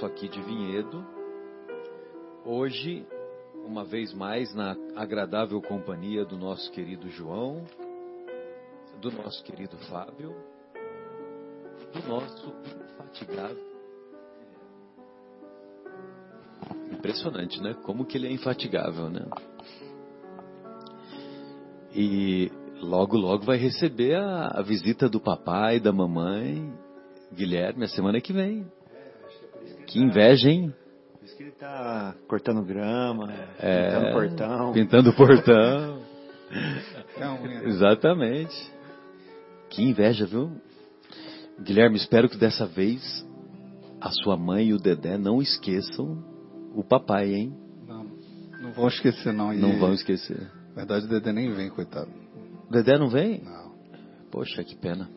Tarso, aqui de Vinhedo. Hoje, uma vez mais, na agradável companhia do nosso querido João, do nosso querido Fábio, do nosso infatigável. Impressionante, né? Como que ele é infatigável, né? E logo, logo vai receber a, a visita do papai, da mamãe, Guilherme, a semana que vem. Que inveja, hein? Por isso que ele tá cortando grama, É, pintando portão. Pintando É portão. né? Exatamente. Que inveja, viu? Guilherme, espero que dessa vez a sua mãe e o Dedé não esqueçam o papai, hein? Não, não vão esquecer, não. E, Não vão esquecer. Na verdade, o Dedé nem vem, coitado. O Dedé não vem? Não, Poxa, que pena.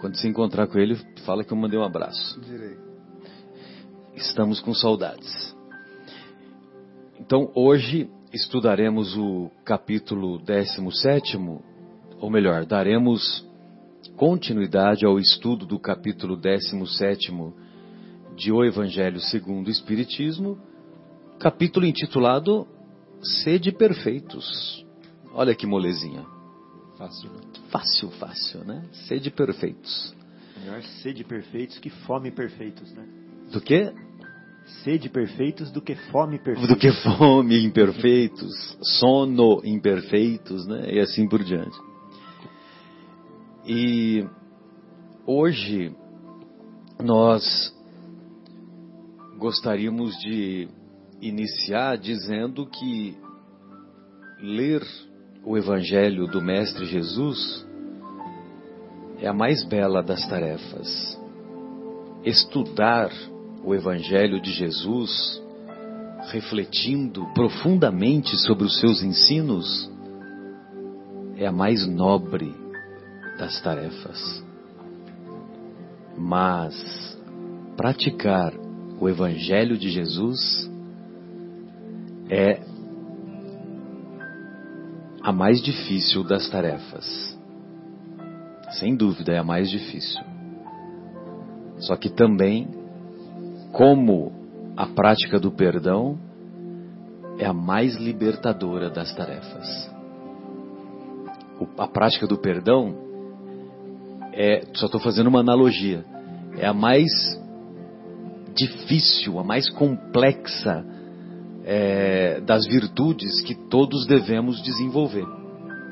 Quando se encontrar com ele, fala que eu mandei um abraço. direi. Estamos com saudades. Então, hoje estudaremos o capítulo 17, ou melhor, daremos continuidade ao estudo do capítulo 17 de O Evangelho segundo o Espiritismo, capítulo intitulado Sede Perfeitos. Olha que molezinha. Fácil. né? Fácil, fácil, né? Sede Perfeitos. Melhor sede perfeitos que fome perfeitos, né? Do que? Sede perfeitos do que fome perfeitos. do que fome imperfeitos, sono imperfeitos, né? E assim por diante. E hoje nós gostaríamos de iniciar dizendo que ler o Evangelho do Mestre Jesus é a mais bela das tarefas. Estudar o Evangelho de Jesus, refletindo profundamente sobre os seus ensinos, é a mais nobre das tarefas. Mas praticar o Evangelho de Jesus é a mais difícil das tarefas. Sem dúvida é a mais difícil. Só que também, como a prática do perdão é a mais libertadora das tarefas. O- a prática do perdão é, só estou fazendo uma analogia, é a mais difícil, a mais complexa é, das virtudes que todos devemos desenvolver.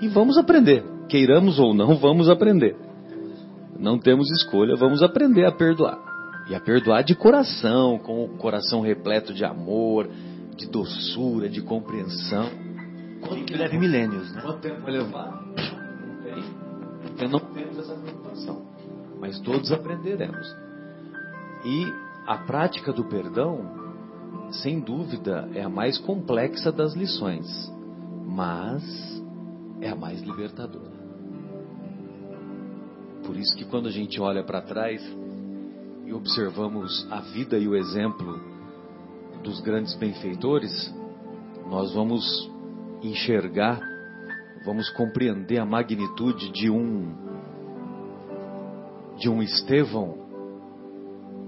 E vamos aprender, queiramos ou não, vamos aprender. Não temos escolha, vamos aprender a perdoar. E a perdoar de coração, com o coração repleto de amor, de doçura, de compreensão. Nem que leve milênios, né? Quanto tempo vai levar? Não tem. Porque não temos essa preocupação. Mas todos aprenderemos. E a prática do perdão, sem dúvida, é a mais complexa das lições. Mas é a mais libertadora. Por isso que quando a gente olha para trás observamos a vida e o exemplo dos grandes benfeitores, nós vamos enxergar, vamos compreender a magnitude de um de um Estevão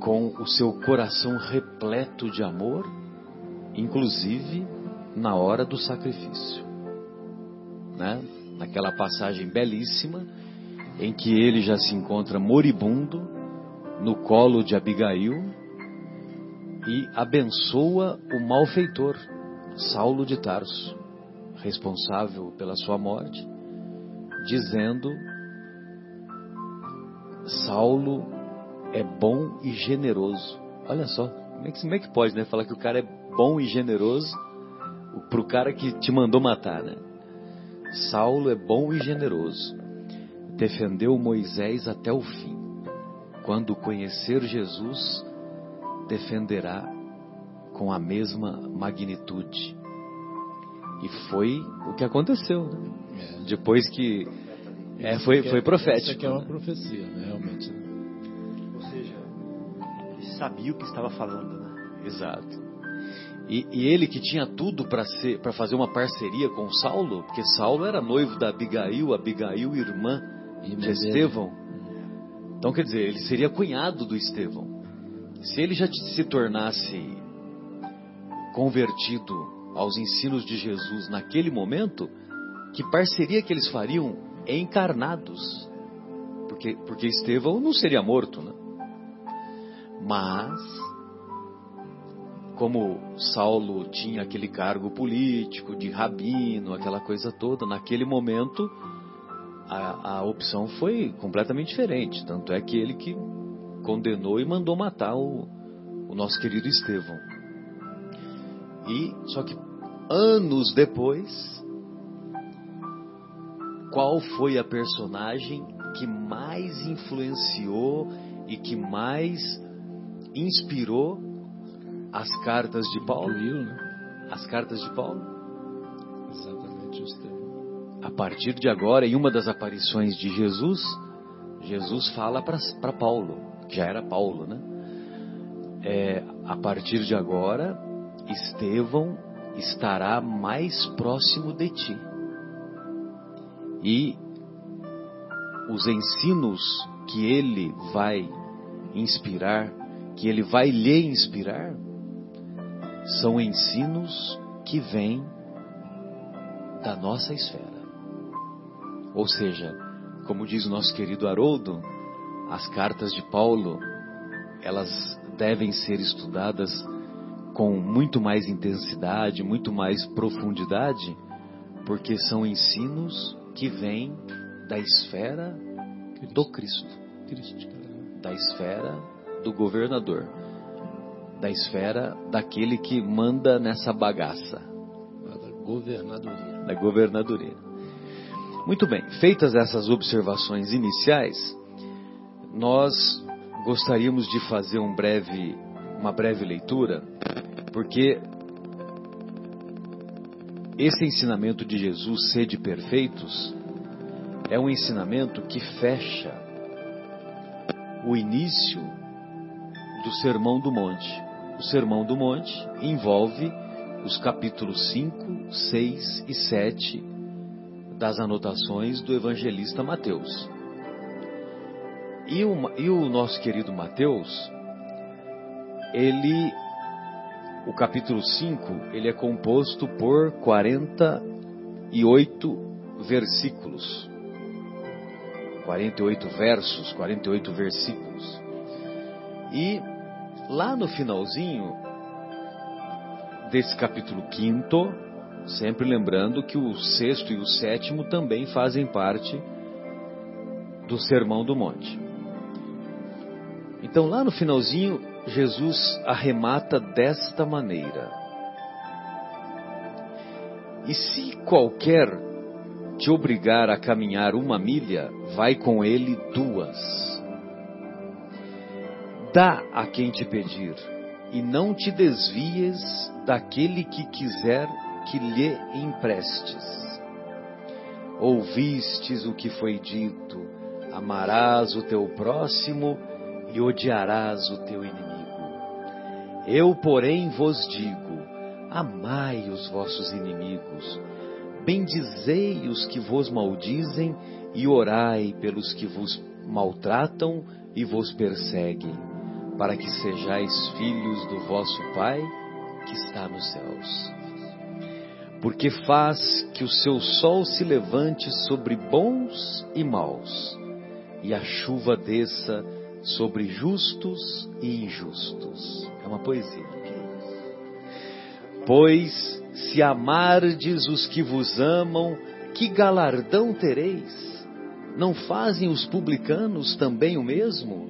com o seu coração repleto de amor, inclusive na hora do sacrifício. Né? Naquela passagem belíssima em que ele já se encontra moribundo no colo de Abigail e abençoa o malfeitor, Saulo de Tarso, responsável pela sua morte, dizendo: Saulo é bom e generoso. Olha só, como é que, como é que pode, né? Falar que o cara é bom e generoso para o cara que te mandou matar, né? Saulo é bom e generoso. Defendeu Moisés até o fim. Quando conhecer Jesus, defenderá com a mesma magnitude. E foi o que aconteceu, né? É. Depois que é, foi, Isso foi profético. Isso aqui é uma né? profecia, né? realmente. Ou seja, ele sabia o que estava falando, né? Exato. E, e ele que tinha tudo para ser, para fazer uma parceria com Saulo, porque Saulo era noivo da Abigail, Abigail irmã Irmã de Estevão. Então quer dizer, ele seria cunhado do Estevão. Se ele já se tornasse convertido aos ensinos de Jesus naquele momento, que parceria que eles fariam encarnados? Porque, porque Estevão não seria morto, né? Mas como Saulo tinha aquele cargo político de rabino, aquela coisa toda, naquele momento a, a opção foi completamente diferente. Tanto é que ele que condenou e mandou matar o, o nosso querido Estevão. E só que anos depois, qual foi a personagem que mais influenciou e que mais inspirou as cartas de Paulo? Né? As cartas de Paulo? A partir de agora, em uma das aparições de Jesus, Jesus fala para Paulo, que já era Paulo, né? É, a partir de agora, Estevão estará mais próximo de ti. E os ensinos que ele vai inspirar, que ele vai lhe inspirar, são ensinos que vêm da nossa esfera. Ou seja, como diz o nosso querido Haroldo, as cartas de Paulo, elas devem ser estudadas com muito mais intensidade, muito mais profundidade, porque são ensinos que vêm da esfera do Cristo, da esfera do governador, da esfera daquele que manda nessa bagaça, da governadoria. da governadoria. Muito bem, feitas essas observações iniciais, nós gostaríamos de fazer um breve, uma breve leitura, porque esse ensinamento de Jesus, sede perfeitos, é um ensinamento que fecha o início do Sermão do Monte. O Sermão do Monte envolve os capítulos 5, 6 e 7 das anotações do evangelista Mateus. E o, e o nosso querido Mateus, ele, o capítulo 5, ele é composto por 48 versículos. 48 versos, 48 versículos. E lá no finalzinho desse capítulo 5, sempre lembrando que o sexto e o sétimo também fazem parte do Sermão do Monte. Então, lá no finalzinho, Jesus arremata desta maneira: E se qualquer te obrigar a caminhar uma milha, vai com ele duas. Dá a quem te pedir, e não te desvies daquele que quiser que lhe emprestes. Ouvistes o que foi dito: amarás o teu próximo e odiarás o teu inimigo. Eu, porém, vos digo: amai os vossos inimigos, bendizei os que vos maldizem e orai pelos que vos maltratam e vos perseguem, para que sejais filhos do vosso Pai que está nos céus. Porque faz que o seu sol se levante sobre bons e maus, e a chuva desça sobre justos e injustos. É uma poesia. Pois se amardes os que vos amam, que galardão tereis? Não fazem os publicanos também o mesmo?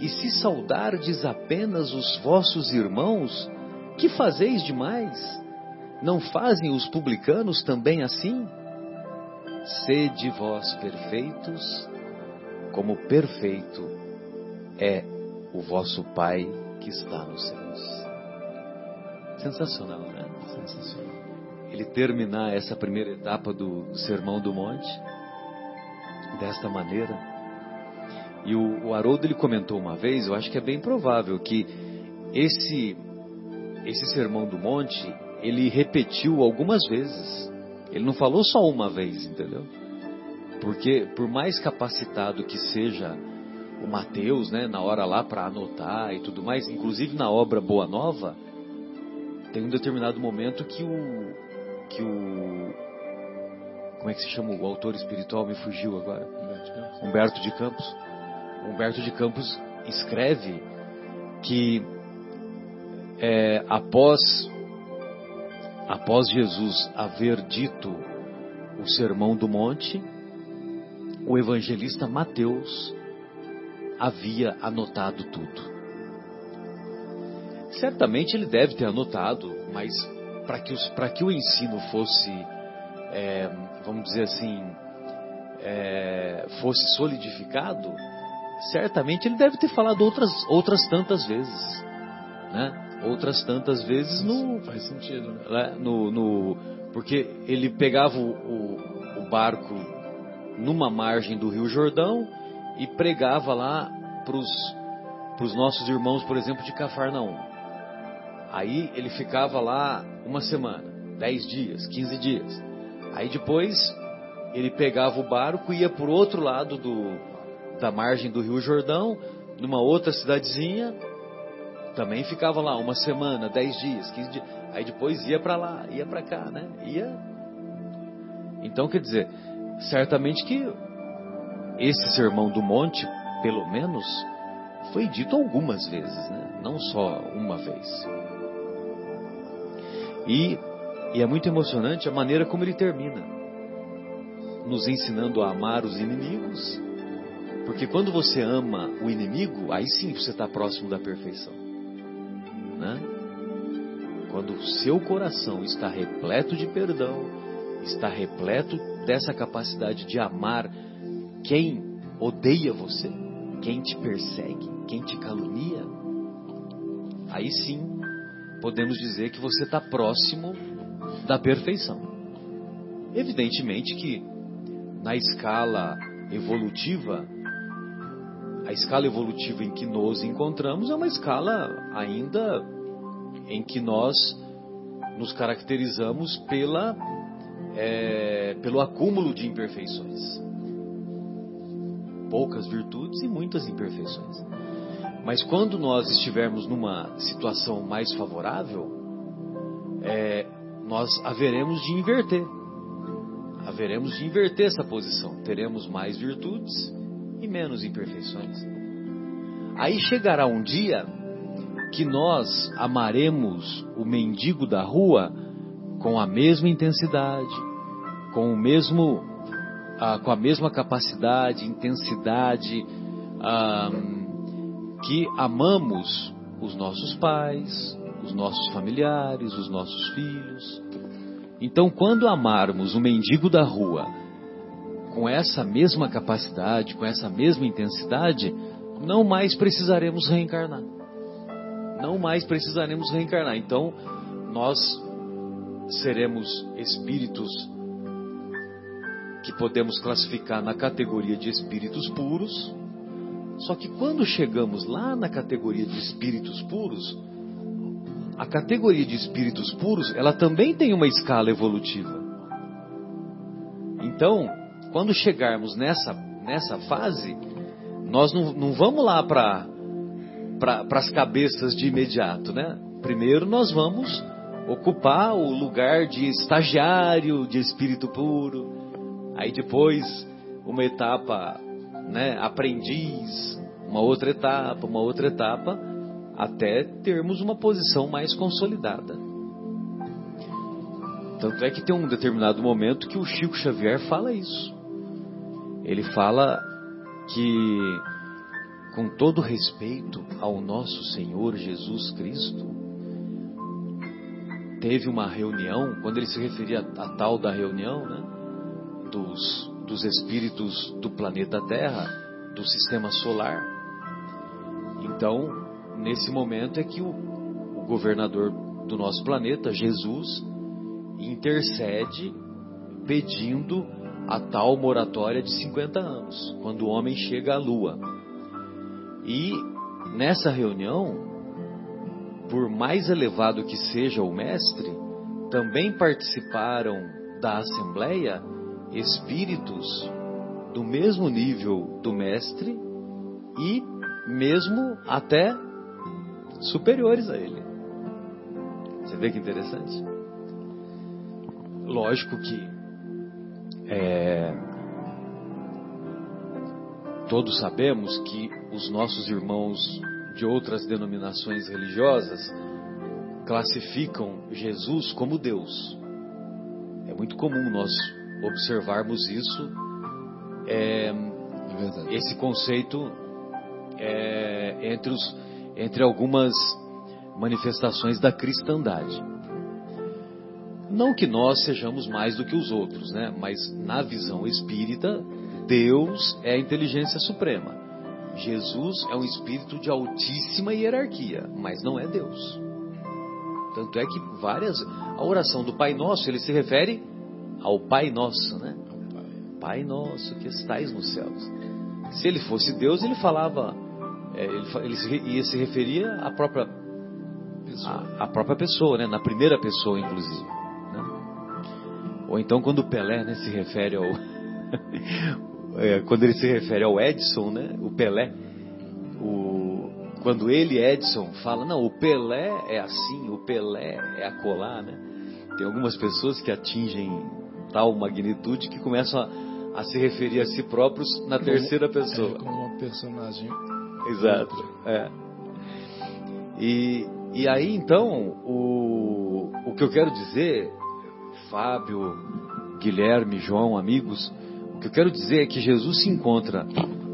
E se saudardes apenas os vossos irmãos, que fazeis demais? Não fazem os publicanos também assim? Sede vós perfeitos, como perfeito é o vosso Pai que está nos céus. Sensacional, né? Sensacional. Ele terminar essa primeira etapa do Sermão do Monte desta maneira. E o, o Haroldo ele comentou uma vez, eu acho que é bem provável que esse esse sermão do monte ele repetiu algumas vezes. Ele não falou só uma vez, entendeu? Porque por mais capacitado que seja o Mateus, né, na hora lá para anotar e tudo mais, inclusive na obra Boa Nova, tem um determinado momento que o que o como é que se chama o autor espiritual? Me fugiu agora. Humberto de Campos. Humberto de Campos escreve que é, após após Jesus haver dito o sermão do monte, o evangelista Mateus havia anotado tudo. Certamente ele deve ter anotado, mas para que, que o ensino fosse é, vamos dizer assim, é, fosse solidificado, certamente ele deve ter falado outras, outras tantas vezes, né? Outras tantas vezes no faz sentido, né? né? No, no, porque ele pegava o, o, o barco numa margem do Rio Jordão e pregava lá para os nossos irmãos, por exemplo, de Cafarnaum. Aí ele ficava lá uma semana, dez dias, quinze dias. Aí depois ele pegava o barco e ia por outro lado do, da margem do Rio Jordão, numa outra cidadezinha, também ficava lá uma semana, dez dias, quinze dias. Aí depois ia para lá, ia para cá, né? Ia. Então quer dizer, certamente que esse sermão do monte, pelo menos, foi dito algumas vezes, né? Não só uma vez. E e é muito emocionante a maneira como ele termina, nos ensinando a amar os inimigos, porque quando você ama o inimigo, aí sim você está próximo da perfeição. Né? Quando o seu coração está repleto de perdão, está repleto dessa capacidade de amar quem odeia você, quem te persegue, quem te calunia, aí sim podemos dizer que você está próximo da perfeição. Evidentemente que na escala evolutiva, a escala evolutiva em que nos encontramos é uma escala ainda em que nós nos caracterizamos pela, é, pelo acúmulo de imperfeições. Poucas virtudes e muitas imperfeições. Mas quando nós estivermos numa situação mais favorável, é, nós haveremos de inverter. Haveremos de inverter essa posição. Teremos mais virtudes e menos imperfeições. Aí chegará um dia que nós amaremos o mendigo da rua com a mesma intensidade, com o mesmo, ah, com a mesma capacidade, intensidade ah, que amamos os nossos pais, os nossos familiares, os nossos filhos. Então, quando amarmos o mendigo da rua com essa mesma capacidade, com essa mesma intensidade, não mais precisaremos reencarnar. Não mais precisaremos reencarnar. Então, nós seremos espíritos que podemos classificar na categoria de espíritos puros. Só que quando chegamos lá na categoria de espíritos puros, a categoria de espíritos puros, ela também tem uma escala evolutiva. Então, quando chegarmos nessa, nessa fase, nós não, não vamos lá para para as cabeças de imediato, né? Primeiro nós vamos ocupar o lugar de estagiário de espírito puro. Aí depois uma etapa, né, aprendiz, uma outra etapa, uma outra etapa, até termos uma posição mais consolidada. Tanto é que tem um determinado momento que o Chico Xavier fala isso. Ele fala que, com todo respeito ao nosso Senhor Jesus Cristo, teve uma reunião, quando ele se referia a tal da reunião, né, dos, dos espíritos do planeta Terra, do sistema solar. Então, nesse momento é que o, o governador do nosso planeta, Jesus, intercede pedindo a tal moratória de 50 anos, quando o homem chega à lua. E nessa reunião, por mais elevado que seja o mestre, também participaram da assembleia espíritos do mesmo nível do mestre e mesmo até superiores a ele. Você vê que interessante? Lógico que é, todos sabemos que os nossos irmãos de outras denominações religiosas classificam Jesus como Deus. É muito comum nós observarmos isso. É, É esse conceito é, entre, os, entre algumas manifestações da cristandade. Não que nós sejamos mais do que os outros, né? Mas na visão espírita, Deus é a inteligência suprema. Jesus é um espírito de altíssima hierarquia, mas não é Deus. Tanto é que várias a oração do Pai Nosso, ele se refere ao Pai Nosso, né? Pai Nosso que estais nos céus. Se ele fosse Deus, ele falava, é, ele, ele se re- ia se referia à própria a, a própria pessoa, né? Na primeira pessoa, inclusive. Ou então quando o Pelé né, se refere ao é, quando ele se refere ao Edson, né? O Pelé, o, quando ele Edson fala, não, o Pelé é assim, o Pelé é acolá, né? Tem algumas pessoas que atingem tal magnitude que começam a, a se referir a si próprios na terceira pessoa. É, como uma personagem. Exato. É. E, e aí então, o, o que eu quero dizer, Fábio, Guilherme, João, amigos, o que eu quero dizer é que Jesus se encontra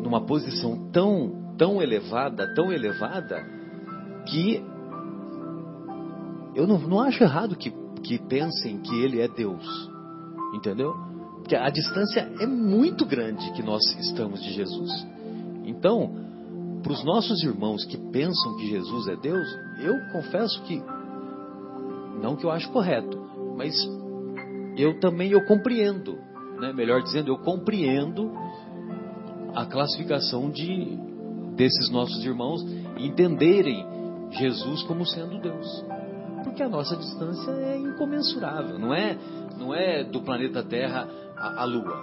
numa posição tão, tão elevada, tão elevada, que eu não, não acho errado que, que pensem que ele é Deus. Entendeu? Porque a distância é muito grande que nós estamos de Jesus. Então, para os nossos irmãos que pensam que Jesus é Deus, eu confesso que não que eu acho correto, mas eu também eu compreendo, né? Melhor dizendo, eu compreendo a classificação de desses nossos irmãos entenderem Jesus como sendo Deus. Porque a nossa distância é incomensurável, não é, não é do planeta Terra à, à Lua.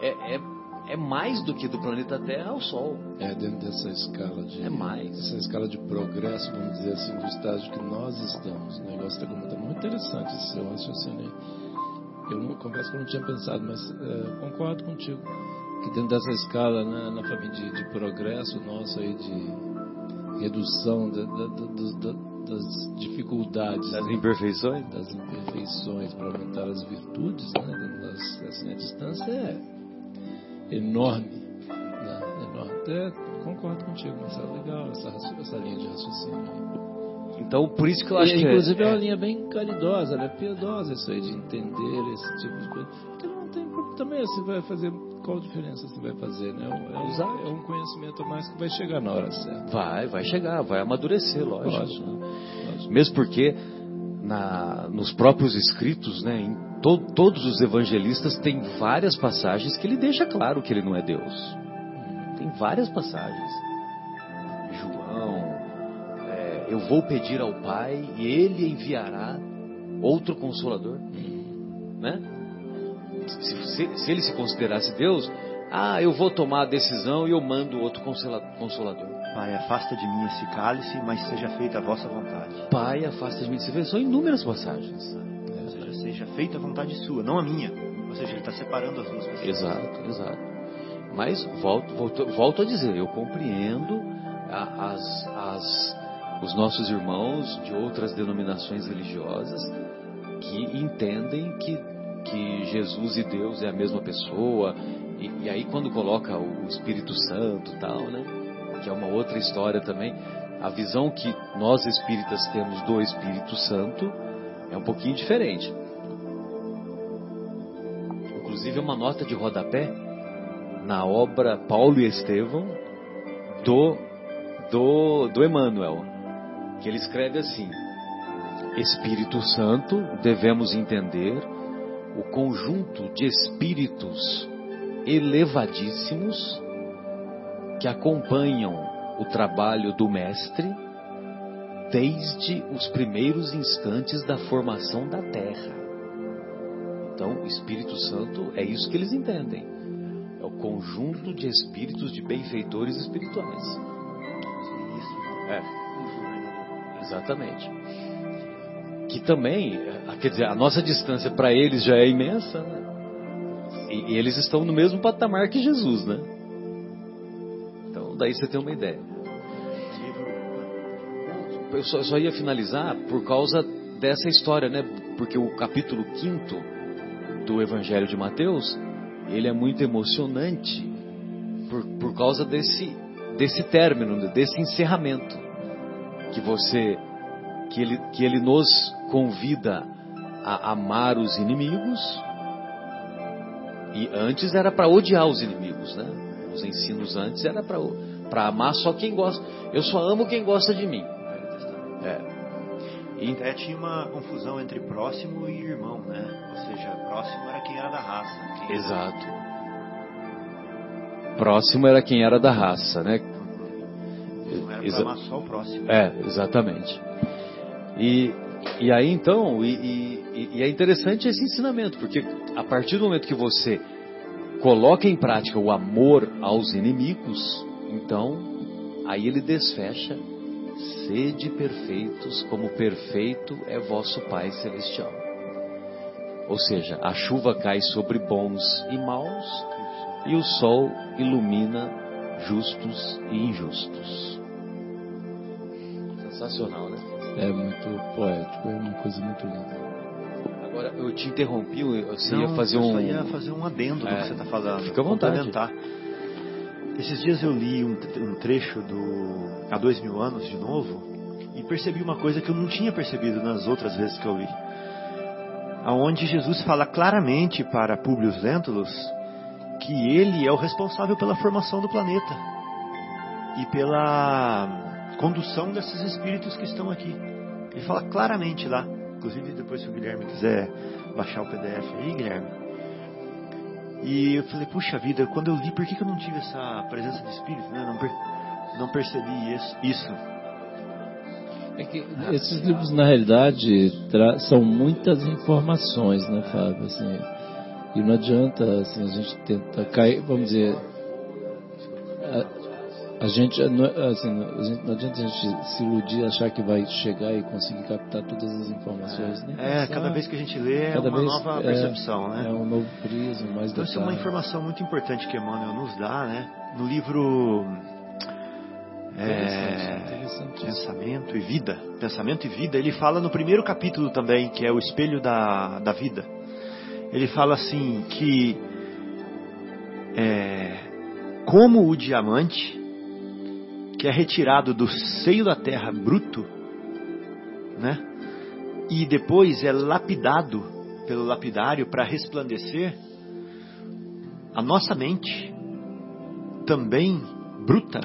É, é, é mais do que do planeta Terra ao Sol. É dentro dessa escala de. É mais. Essa escala de progresso, vamos dizer assim, do estágio que nós estamos. O negócio está muito, muito interessante esse seu raciocínio aí. Eu não, confesso que eu não tinha pensado, mas é, concordo contigo. Que dentro dessa escala, né, na família de, de progresso nosso aí, de redução da- da- da- da- das dificuldades, Das né, imperfeições? das imperfeições para aumentar as virtudes, né, das- assim, a distância é enorme. Né, enorme. Até concordo contigo, Marcelo. Legal essa, essa linha de raciocínio. aí. Então, por isso que eu acho E, que inclusive é, é, uma linha bem caridosa, ela é piedosa isso aí de entender esse tipo de coisa. Porque não tem também você vai fazer qual diferença você vai fazer, né? É um, Exato. é um conhecimento a mais que vai chegar na hora certa. vai, vai chegar, vai amadurecer, lógico. Lógico. Lógico. Mesmo porque na, nos próprios escritos, né, em to- todos os evangelistas tem várias passagens que ele deixa claro que ele não é Deus. Tem várias passagens. João, é, eu vou pedir ao Pai e Ele enviará outro consolador, né? Se, se- se ele se considerasse Deus, ah, eu vou tomar a decisão e eu mando outro consola- consolador. Pai, afasta de mim esse cálice, mas seja feita a vossa vontade. Pai, afasta de mim. Você vê, são inúmeras passagens. Ou seja, seja feita a vontade sua, não a minha. Ou seja, ele está separando as duas pessoas. Exato, exato. Mas volto, volto, volto a dizer, eu compreendo as, as- os nossos irmãos de outras denominações religiosas que entendem que, que Jesus e Deus é a mesma pessoa. E, e aí quando coloca o Espírito Santo tal, né? Que é uma outra história também. A visão que nós espíritas temos do Espírito Santo é um pouquinho diferente. Inclusive uma nota de rodapé na obra Paulo e Estevão do do do Emmanuel, que ele escreve assim: Espírito Santo, devemos entender o conjunto de espíritos elevadíssimos que acompanham o trabalho do mestre desde os primeiros instantes da formação da Terra. Então, o Espírito Santo é isso que eles entendem. É o conjunto de espíritos de benfeitores espirituais. É, exatamente. Que também, eh, quer dizer, a nossa distância para eles já é imensa, né? E, e eles estão no mesmo patamar que Jesus, né? Então, daí você tem uma ideia. Eu só, só ia finalizar por causa dessa história, né? Porque o capítulo 5 do Evangelho de Mateus, ele é muito emocionante por, por causa desse, desse término, desse encerramento que você que ele, que ele nos convida a amar os inimigos e antes era para odiar os inimigos, né? Os ensinos antes era para para amar só quem gosta. Eu só amo quem gosta de mim. É. E- Até tinha uma confusão entre próximo e irmão, né? Ou seja, próximo era quem era da raça. Exato. Próximo era quem era da raça, né? Era Exa- amar só o próximo. É, exatamente. E, e aí então, e, e- e é interessante esse ensinamento, porque a partir do momento que você coloca em prática o amor aos inimigos, então aí ele desfecha: sede perfeitos, como perfeito é vosso Pai Celestial. Ou seja, a chuva cai sobre bons e maus, e o sol ilumina justos e injustos. Sensacional, né? É muito poético, é uma coisa muito linda. Agora, eu te interrompi, você Não, ia fazer eu um. só ia fazer um adendo É, que você está falando. fica à vontade. Esses dias eu li um, um trecho do Há Dois Mil Anos de novo e percebi uma coisa que eu não tinha percebido nas outras vezes que eu li. Aonde Jesus fala claramente para Públio Lentulus que ele é o responsável pela formação do planeta e pela condução desses espíritos que estão aqui. Ele fala claramente lá. Inclusive, depois se o Guilherme quiser baixar o PDF aí, Guilherme. E eu falei, puxa vida, quando eu li, por que, que eu não tive essa presença de espírito? Né? Não, per- não percebi isso. isso. É que esses livros, na realidade, são muitas informações, né, Fábio? Assim, e não adianta assim, a gente tentar cair, vamos dizer. A, a gente, não, assim, a gente- não adianta a gente se iludir, achar que vai chegar e conseguir captar todas as informações. né? É, cada vez que a gente lê é uma vez nova é- percepção, né? É um novo prisma, mais Então, isso é uma informação muito importante que Emmanuel nos dá, né? No livro é, Interessante, interessante. Pensamento e Vida. Pensamento e Vida, ele fala no primeiro capítulo também, que é o espelho da, da vida. Ele fala assim que é, como o diamante que é retirado do seio da terra bruto, né? E depois é lapidado pelo lapidário para resplandecer, a nossa mente também bruta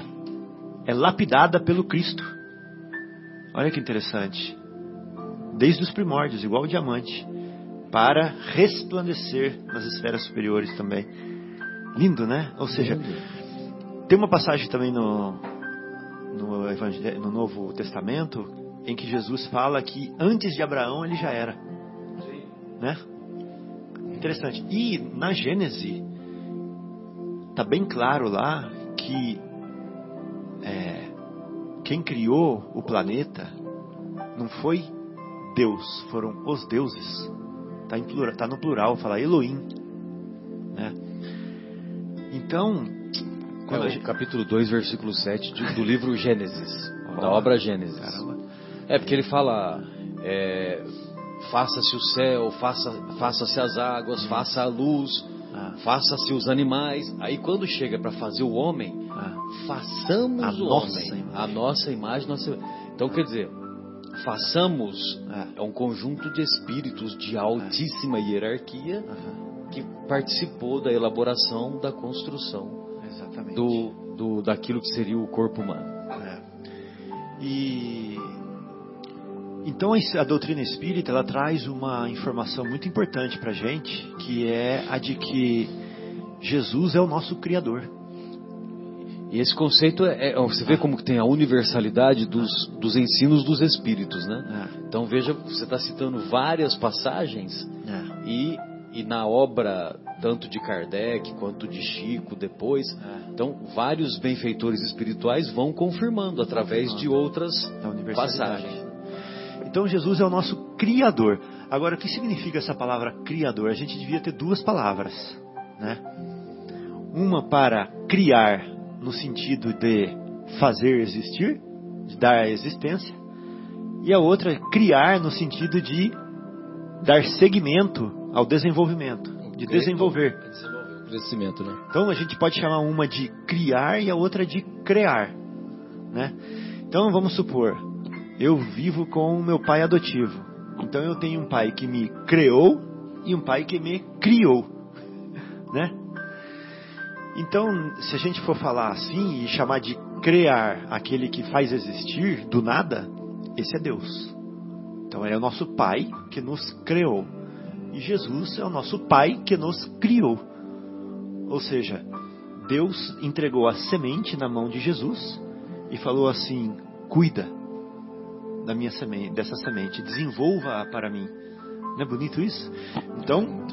é lapidada pelo Cristo. Olha que interessante. Desde os primórdios, igual o diamante, para resplandecer nas esferas superiores também. Lindo, né? Ou seja, tem uma passagem também no, no no Novo Testamento em que Jesus fala que antes de Abraão ele já era. Né? Interessante. E na Gênese tá bem claro lá que é, quem criou o planeta não foi Deus, foram os deuses. Tá, tá no plural, fala Elohim. Né? Então, quando É o gente- capítulo 2, versículo 7 de- do livro Gênesis, da obra Gênesis. Caramba. É porque ele fala: é, faça-se o céu, faça, faça-se as águas, faça a luz, Ah. faça-se os animais. Aí quando chega para fazer o homem, Ah, façamos A o nossa homem, imagem. a nossa imagem. Nossa... Então quer dizer, façamos É. é um conjunto de espíritos de altíssima hierarquia aham, que participou da elaboração da construção exatamente. do, do daquilo que seria o corpo humano. É. E então a doutrina espírita ela traz uma informação muito importante para gente, que é a de que Jesus é o nosso criador. E esse conceito é, é- você vê como que tem a universalidade dos, dos ensinos dos espíritos, né? É, Então veja, você está citando várias passagens é, e, e na obra tanto de Kardec quanto de Chico depois, é, então vários benfeitores espirituais vão confirmando através de outras universalidade. passagens. Então Jesus é o nosso criador. Agora, o que significa essa palavra criador? A gente devia ter duas palavras, né? Uma para criar no sentido de fazer existir, de dar a existência, e a outra criar no sentido de dar seguimento ao desenvolvimento, de desenvolver. O crescimento, né? Então a gente pode chamar uma de criar e a outra de criar, né? Então vamos supor, eu vivo com o meu pai adotivo. Então eu tenho um pai que me criou e um pai que me criou, né? Então, se a gente for falar assim e chamar de criar aquele que faz existir do nada, esse é Deus. Então é o nosso pai que nos criou. E Jesus é o nosso pai que nos criou. Ou seja, Deus entregou a semente na mão de Jesus e falou assim: cuida da minha semente, dessa semente, desenvolva-a para mim. Não é bonito isso? Então,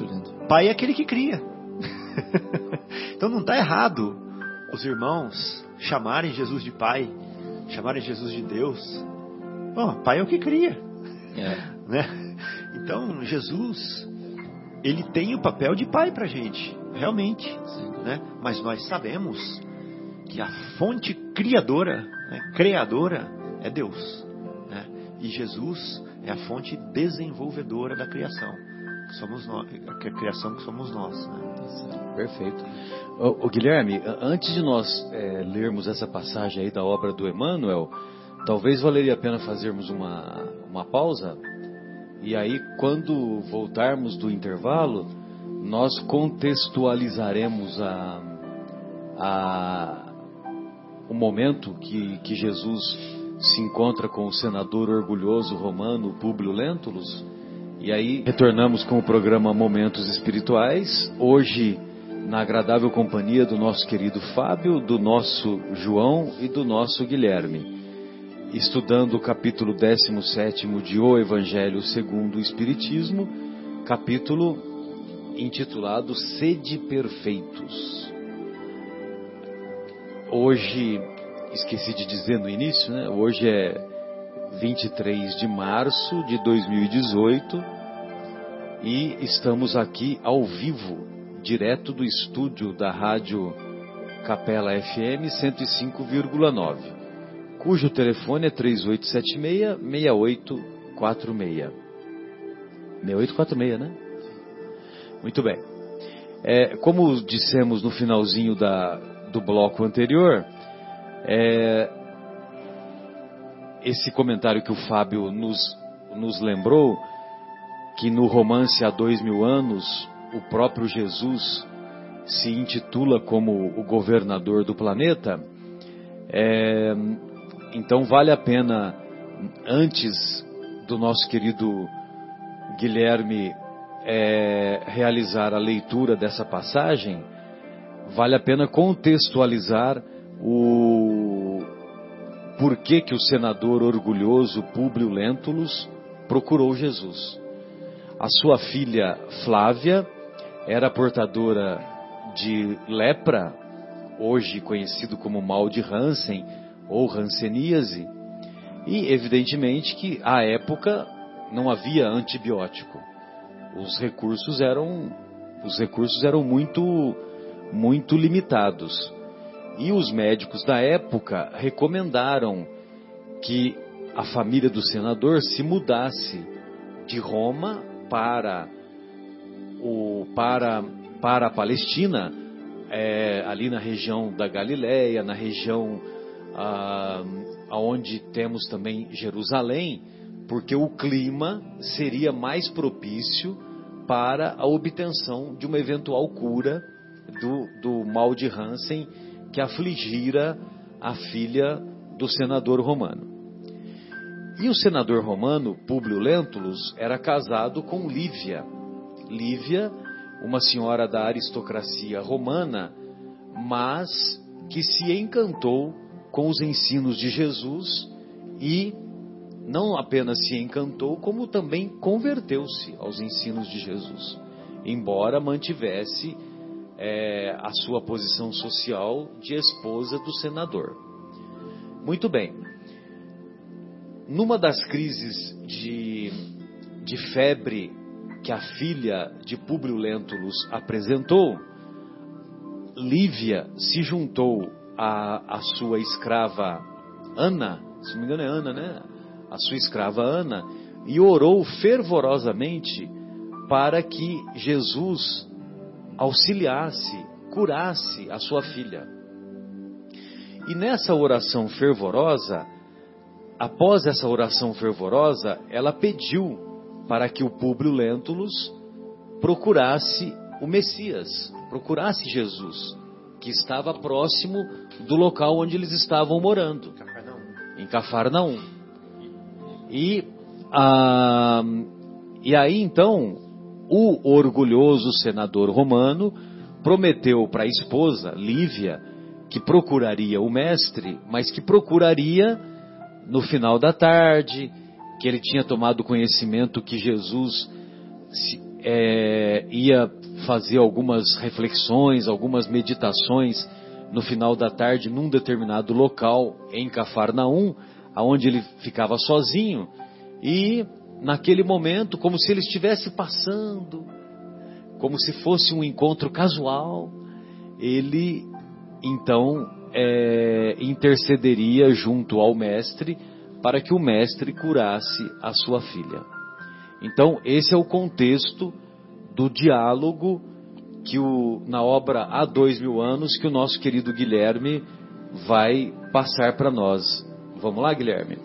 pai é aquele que cria. então não está errado os irmãos chamarem Jesus de pai, chamarem Jesus de Deus. Bom, pai é o que cria É. né? Então Jesus ele tem o papel de pai para gente, realmente, né? Mas nós sabemos que a fonte criadora, né? criadora é Deus, né? E Jesus é a fonte desenvolvedora da criação, que somos nós, a criação que somos nós, né? Perfeito. Ô, ô, Guilherme, a- antes de nós é, lermos essa passagem aí da obra do Emmanuel, talvez valeria a pena fazermos uma, uma pausa e aí quando voltarmos do intervalo, nós contextualizaremos a, a, o momento que, que Jesus se encontra com o senador orgulhoso romano Públio Lentulus. E aí retornamos com o programa Momentos Espirituais, hoje na agradável companhia do nosso querido Fábio, do nosso João e do nosso Guilherme, estudando o capítulo 17 de O Evangelho segundo o Espiritismo, capítulo intitulado Sede Perfeitos. Hoje, esqueci de dizer no início, né? Hoje é 23 de março de 2018 e estamos aqui ao vivo, direto do estúdio da Rádio Capela FM 105,9, cujo telefone é 3876-6846. 6846, né? Muito bem. É, como dissemos no finalzinho da, do bloco anterior, é, esse comentário que o Fábio nos, nos lembrou, que no romance Há Dois Mil Anos, o próprio Jesus se intitula como o governador do planeta, é, então vale a pena, antes do nosso querido Guilherme é, realizar a leitura dessa passagem, vale a pena contextualizar o por que, que o senador orgulhoso Públio Lentulus procurou Jesus. A sua filha Flávia era portadora de lepra, hoje conhecido como mal de Hansen ou hanseníase, e evidentemente que à época não havia antibiótico. Os recursos eram os recursos eram muito muito limitados. E os médicos da época recomendaram que a família do senador se mudasse de Roma para o para para a Palestina, é, ali na região da Galileia, na região ah, onde temos também Jerusalém, porque o clima seria mais propício para a obtenção de uma eventual cura do, do mal de Hansen que afligira a filha do senador romano. E o senador romano, Públio Lentulus, era casado com Lívia. Lívia, uma senhora da aristocracia romana, mas que se encantou com os ensinos de Jesus e não apenas se encantou, como também converteu-se aos ensinos de Jesus, embora mantivesse é, a sua posição social de esposa do senador. Muito bem. Numa das crises de, de febre que a filha de Públio Lentulus apresentou, Lívia se juntou à, à sua escrava Ana, se não me engano é Ana, né? a sua escrava Ana, e orou fervorosamente para que Jesus auxiliasse, curasse a sua filha. E nessa oração fervorosa, após essa oração fervorosa, ela pediu para que o Públio Lentulus procurasse o Messias, procurasse Jesus, que estava próximo do local onde eles estavam morando, em Cafarnaum. E, ah, e aí então, o orgulhoso senador romano prometeu para a esposa, Lívia, que procuraria o mestre, mas que procuraria no final da tarde, que ele tinha tomado conhecimento que Jesus se, é, ia fazer algumas reflexões, algumas meditações no final da tarde num determinado local em Cafarnaum, aonde ele ficava sozinho e naquele momento, como se ele estivesse passando, como se fosse um encontro casual, ele então é, intercederia junto ao mestre para que o mestre curasse a sua filha. Então, esse é o contexto do diálogo que o, na obra Há Dois Mil Anos que o nosso querido Guilherme vai passar para nós. Vamos lá, Guilherme?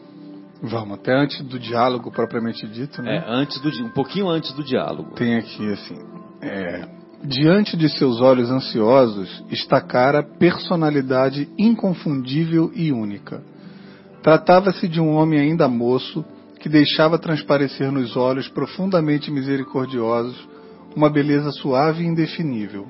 Vamos, até antes do diálogo propriamente dito, né? É, antes do, um pouquinho antes do diálogo. Tem aqui assim, é, diante de seus olhos ansiosos está cara personalidade inconfundível e única. Tratava-se de um homem ainda moço que deixava transparecer nos olhos profundamente misericordiosos uma beleza suave e indefinível.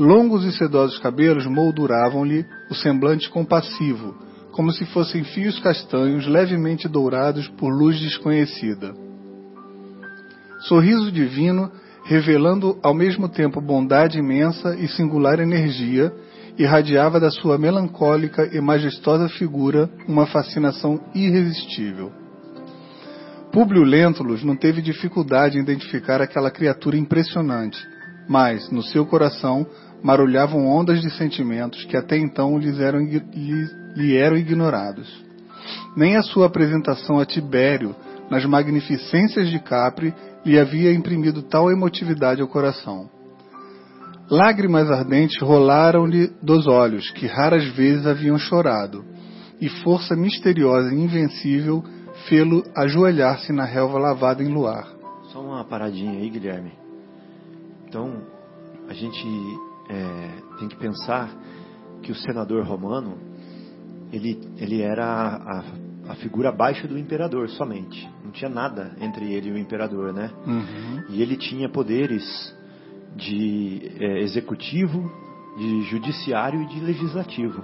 Longos e sedosos cabelos molduravam-lhe o semblante compassivo, como se fossem fios castanhos levemente dourados por luz desconhecida. Sorriso divino, revelando ao mesmo tempo bondade imensa e singular energia, irradiava da sua melancólica e majestosa figura uma fascinação irresistível. Públio Lentulus não teve dificuldade em identificar aquela criatura impressionante, mas, no seu coração, marulhavam ondas de sentimentos que até então lhes eram, lhe, lhe eram ignorados. Nem a sua apresentação a Tibério, nas magnificências de Capri, lhe havia imprimido tal emotividade ao coração. Lágrimas ardentes rolaram-lhe dos olhos, que raras vezes haviam chorado, e força misteriosa e invencível fê-lo ajoelhar-se na relva lavada em luar. Só uma paradinha aí, Guilherme. Então, a gente é, tem que pensar que o senador romano ele, ele era a, a, figura abaixo do imperador somente. Não tinha nada entre ele e o imperador, né? Uhum. E ele tinha poderes de é, executivo, de judiciário e de legislativo.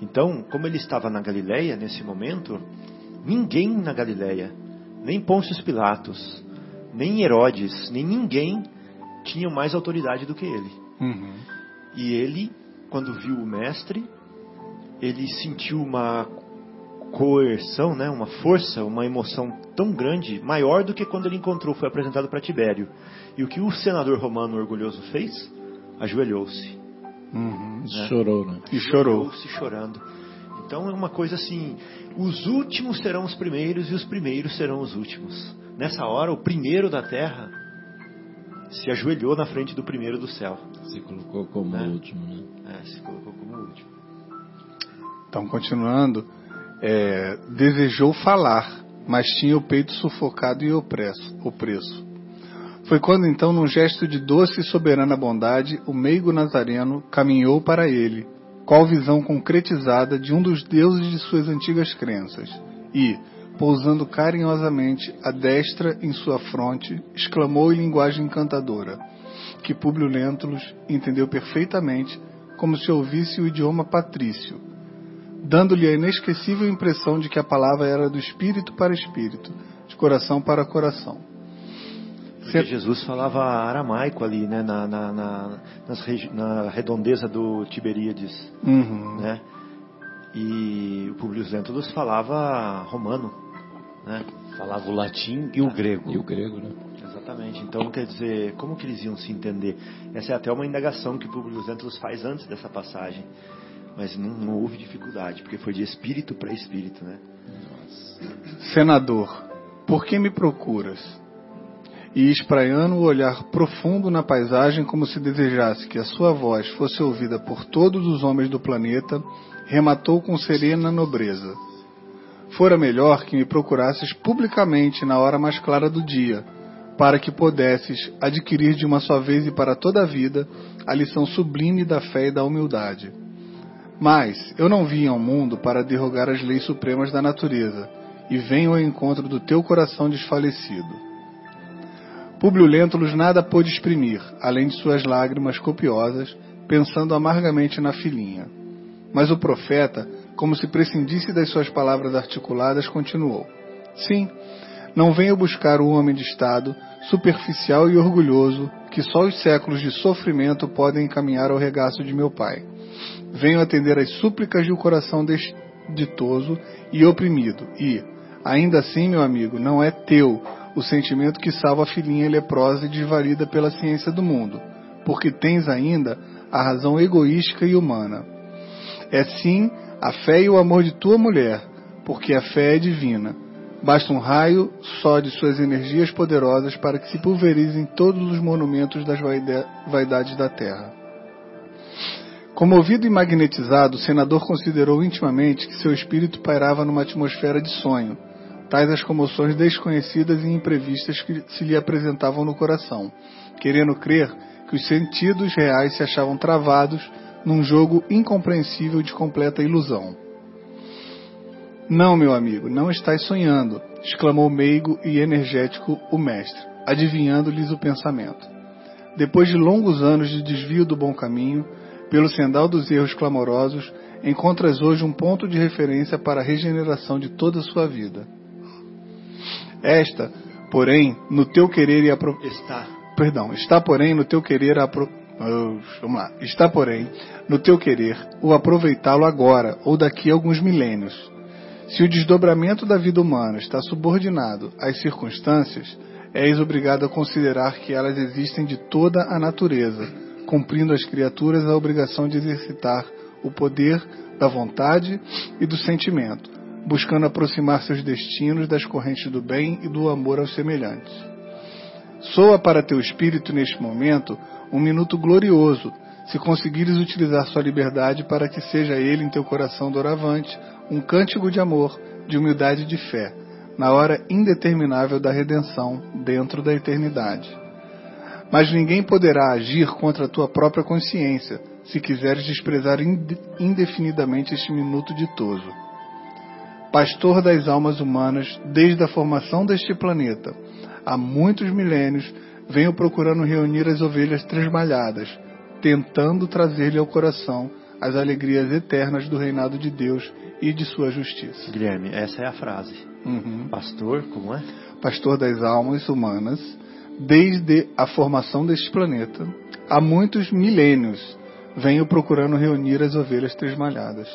Então, como ele estava na Galileia nesse momento, ninguém na Galileia, nem Pôncio Pilatos, nem Herodes, nem ninguém tinha mais autoridade do que ele. Uhum. E ele, quando viu o mestre, ele sentiu uma coerção, né, uma força, uma emoção tão grande, maior do que quando ele encontrou, foi apresentado para Tibério. E o que o senador romano orgulhoso fez? Ajoelhou-se. Uhum. né? Chorou, né? E chorou. Ajoelhou-se chorando. Então é uma coisa assim: os últimos serão os primeiros e os primeiros serão os últimos. Nessa hora, o primeiro da terra se ajoelhou na frente do primeiro do céu. Se colocou como É. último, né? É, se colocou como último. Então, continuando, é, desejou falar, mas tinha o peito sufocado e opresso, opresso. Foi quando então, num gesto de doce e soberana bondade, o meigo nazareno caminhou para ele, qual visão concretizada de um dos deuses de suas antigas crenças, e, pousando carinhosamente a destra em sua fronte, exclamou em linguagem encantadora, que Públio Lentulus entendeu perfeitamente, como se ouvisse o idioma patrício, dando-lhe a inesquecível impressão de que a palavra era do espírito para espírito, de coração para coração. Porque Jesus falava aramaico ali, né, na, na, na, nas regi- na redondeza do Tiberíades, Uhum. né? E o Publio Lentulus falava romano, né? Falava o latim e o grego. E o grego, né? Exatamente. Então, quer dizer, como que eles iam se entender? Essa é até uma indagação que o Publio Lentulus faz antes dessa passagem. Mas não, não houve dificuldade, porque foi de espírito para espírito, né? Senador, por que me procuras? E espraiando o olhar profundo na paisagem como se desejasse que a sua voz fosse ouvida por todos os homens do planeta, rematou com serena nobreza. Fora melhor que me procurasses publicamente na hora mais clara do dia, para que pudesses adquirir de uma só vez e para toda a vida a lição sublime da fé e da humildade. Mas eu não vim ao mundo para derrogar as leis supremas da natureza, e venho ao encontro do teu coração desfalecido. Públio Lentulus nada pôde exprimir, além de suas lágrimas copiosas, pensando amargamente na filhinha. Mas o profeta, como se prescindisse das suas palavras articuladas, continuou: Sim, não venho buscar o homem de estado, superficial e orgulhoso, que só os séculos de sofrimento podem encaminhar ao regaço de meu pai. Venho atender às súplicas de um coração ditoso e oprimido, e, ainda assim, meu amigo, não é teu o sentimento que salva a filhinha leprosa e desvalida pela ciência do mundo, porque tens ainda a razão egoística e humana. É sim a fé e o amor de tua mulher, porque a fé é divina. Basta um raio só de suas energias poderosas para que se pulverizem todos os monumentos das vaida- vaidades da terra. Comovido e magnetizado, o senador considerou intimamente que seu espírito pairava numa atmosfera de sonho, tais as comoções desconhecidas e imprevistas que se lhe apresentavam no coração, querendo crer que os sentidos reais se achavam travados num jogo incompreensível de completa ilusão. Não, meu amigo, não estás sonhando, exclamou meigo e energético o mestre, adivinhando-lhes o pensamento. Depois de longos anos de desvio do bom caminho, pelo sendal dos erros clamorosos, encontras hoje um ponto de referência para a regeneração de toda a sua vida. Esta, porém, no teu querer e apro... Está. Perdão, está porém no teu querer apro... Oh, vamos lá. Está porém no teu querer o aproveitá-lo agora ou daqui a alguns milênios. Se o desdobramento da vida humana está subordinado às circunstâncias, és obrigado a considerar que elas existem de toda a natureza, cumprindo às criaturas a obrigação de exercitar o poder da vontade e do sentimento, buscando aproximar seus destinos das correntes do bem e do amor aos semelhantes. Soa para teu espírito neste momento um minuto glorioso, se conseguires utilizar sua liberdade para que seja ele em teu coração doravante um cântico de amor, de humildade e de fé, na hora indeterminável da redenção, dentro da eternidade. Mas ninguém poderá agir contra a tua própria consciência, se quiseres desprezar indefinidamente este minuto ditoso. Pastor das almas humanas, desde a formação deste planeta, há muitos milênios, venho procurando reunir as ovelhas tresmalhadas, tentando trazer-lhe ao coração as alegrias eternas do reinado de Deus e de sua justiça. Guilherme, essa é a frase. Uhum. Pastor, como é? Pastor das almas humanas, desde a formação deste planeta, há muitos milênios, venho procurando reunir as ovelhas tresmalhadas,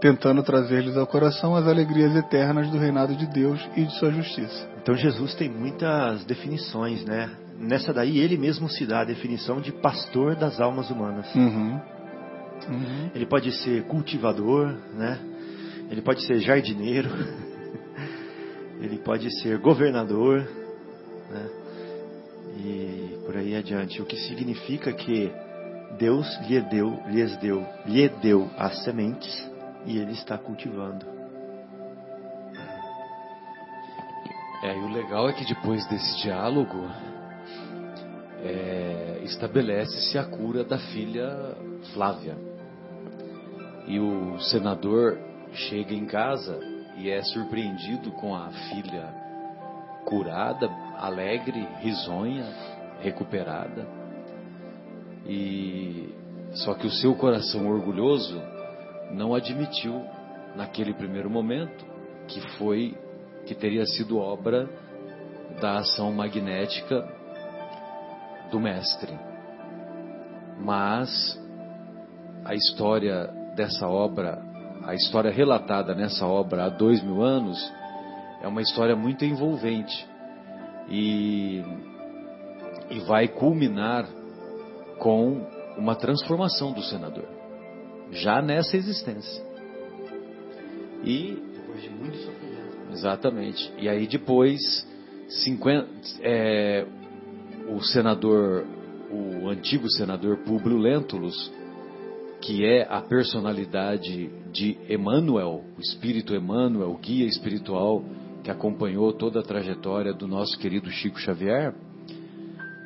tentando trazer-lhes ao coração as alegrias eternas do reinado de Deus e de sua justiça. Então Jesus tem muitas definições, né? Nessa daí ele mesmo se dá a definição de pastor das almas humanas. Uhum. Uhum. Ele pode ser cultivador, né? Ele pode ser jardineiro. ele pode ser governador, né? E por aí adiante. O que significa que Deus lhe deu, lhes deu, lhe deu as sementes e ele está cultivando. É, e o legal é que depois desse diálogo é, estabelece-se a cura da filha Flávia. E o senador chega em casa e é surpreendido com a filha curada, alegre, risonha, recuperada. E só que o seu coração orgulhoso não admitiu naquele primeiro momento que foi que teria sido obra da ação magnética do mestre. Mas a história dessa obra, a história relatada nessa obra há dois mil anos, é uma história muito envolvente e, e vai culminar com uma transformação do senador, já nessa existência. E Depois de muito sofrimento. Exatamente. E aí depois, 50, é, o senador, o antigo senador Públio Lentulus, que é a personalidade de Emmanuel, o espírito Emmanuel, o guia espiritual que acompanhou toda a trajetória do nosso querido Chico Xavier,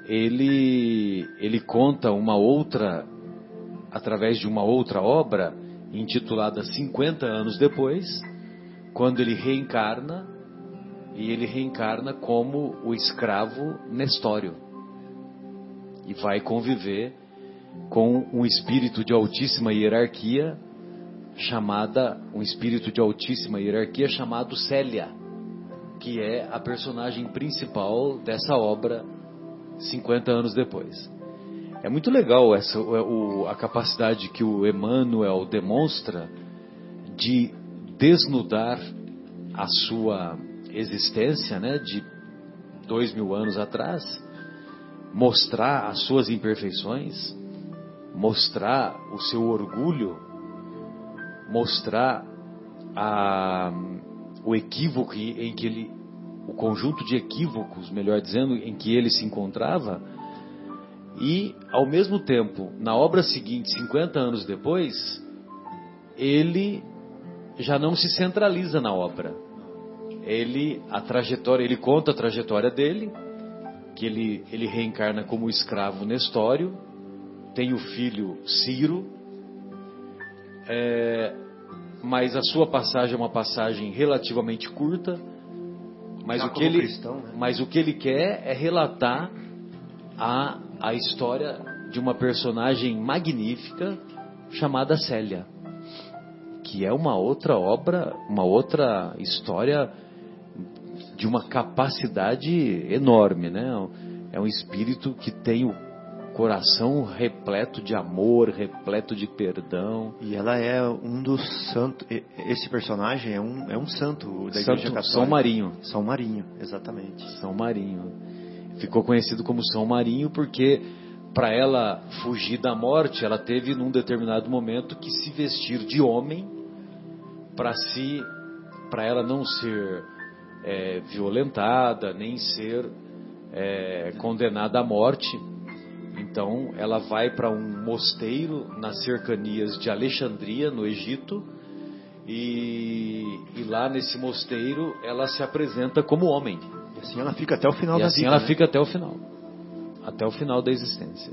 ele, ele conta uma outra, através de uma outra obra, intitulada 50 anos depois, quando ele reencarna, e ele reencarna como o escravo Nestório. E vai conviver com um espírito de altíssima hierarquia, chamada, um espírito de altíssima hierarquia chamado Célia, que é a personagem principal dessa obra 50 anos depois. É muito legal essa, o, a capacidade que o Emmanuel demonstra de desnudar a sua existência, né, de dois mil anos atrás, mostrar as suas imperfeições, mostrar o seu orgulho, mostrar a, o equívoco em que ele, o conjunto de equívocos, melhor dizendo, em que ele se encontrava, e ao mesmo tempo, na obra seguinte, 50 anos depois, ele já não se centraliza na obra. Ele a trajetória, ele conta a trajetória dele, que ele ele reencarna como escravo Nestório, tem o filho Ciro, é, mas a sua passagem é uma passagem relativamente curta. Mas Já o que ele, cristão, né? mas o que ele quer é relatar a a história de uma personagem magnífica chamada Célia que é uma outra obra, uma outra história de uma capacidade enorme, né? É um espírito que tem o coração repleto de amor, repleto de perdão. E ela é um dos santos. Esse personagem é um, é um santo da Igreja Santo Católica. São Marinho. São Marinho, exatamente. São Marinho. Ficou conhecido como São Marinho porque para ela fugir da morte, ela teve num determinado momento que se vestir de homem para se para ela não ser é, violentada nem ser é, condenada à morte. Então ela vai para um mosteiro nas cercanias de Alexandria, no Egito, e, e lá nesse mosteiro ela se apresenta como homem. E assim ela fica até o final E da assim vida. ela né? fica até o final. Até o final da existência.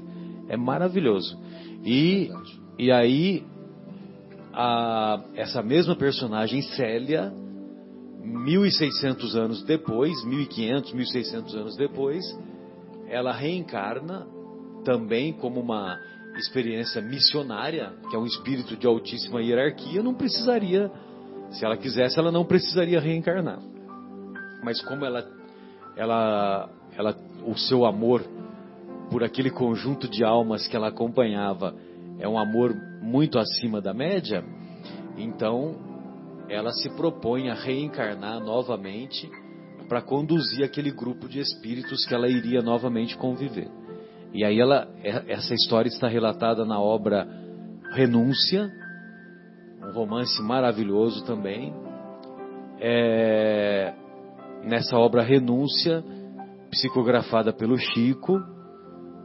É maravilhoso. E, e aí, a- essa mesma personagem, Célia, 1600 anos depois, 1500, 1600 anos depois, ela reencarna também como uma experiência missionária, que é um espírito de altíssima hierarquia, não precisaria, se ela quisesse, ela não precisaria reencarnar. Mas como ela, ela, ela, o seu amor por aquele conjunto de almas que ela acompanhava é um amor muito acima da média, então ela se propõe a reencarnar novamente para conduzir aquele grupo de espíritos que ela iria novamente conviver. E aí ela, é, essa história está relatada na obra Renúncia, um romance maravilhoso também. É, nessa obra Renúncia, psicografada pelo Chico,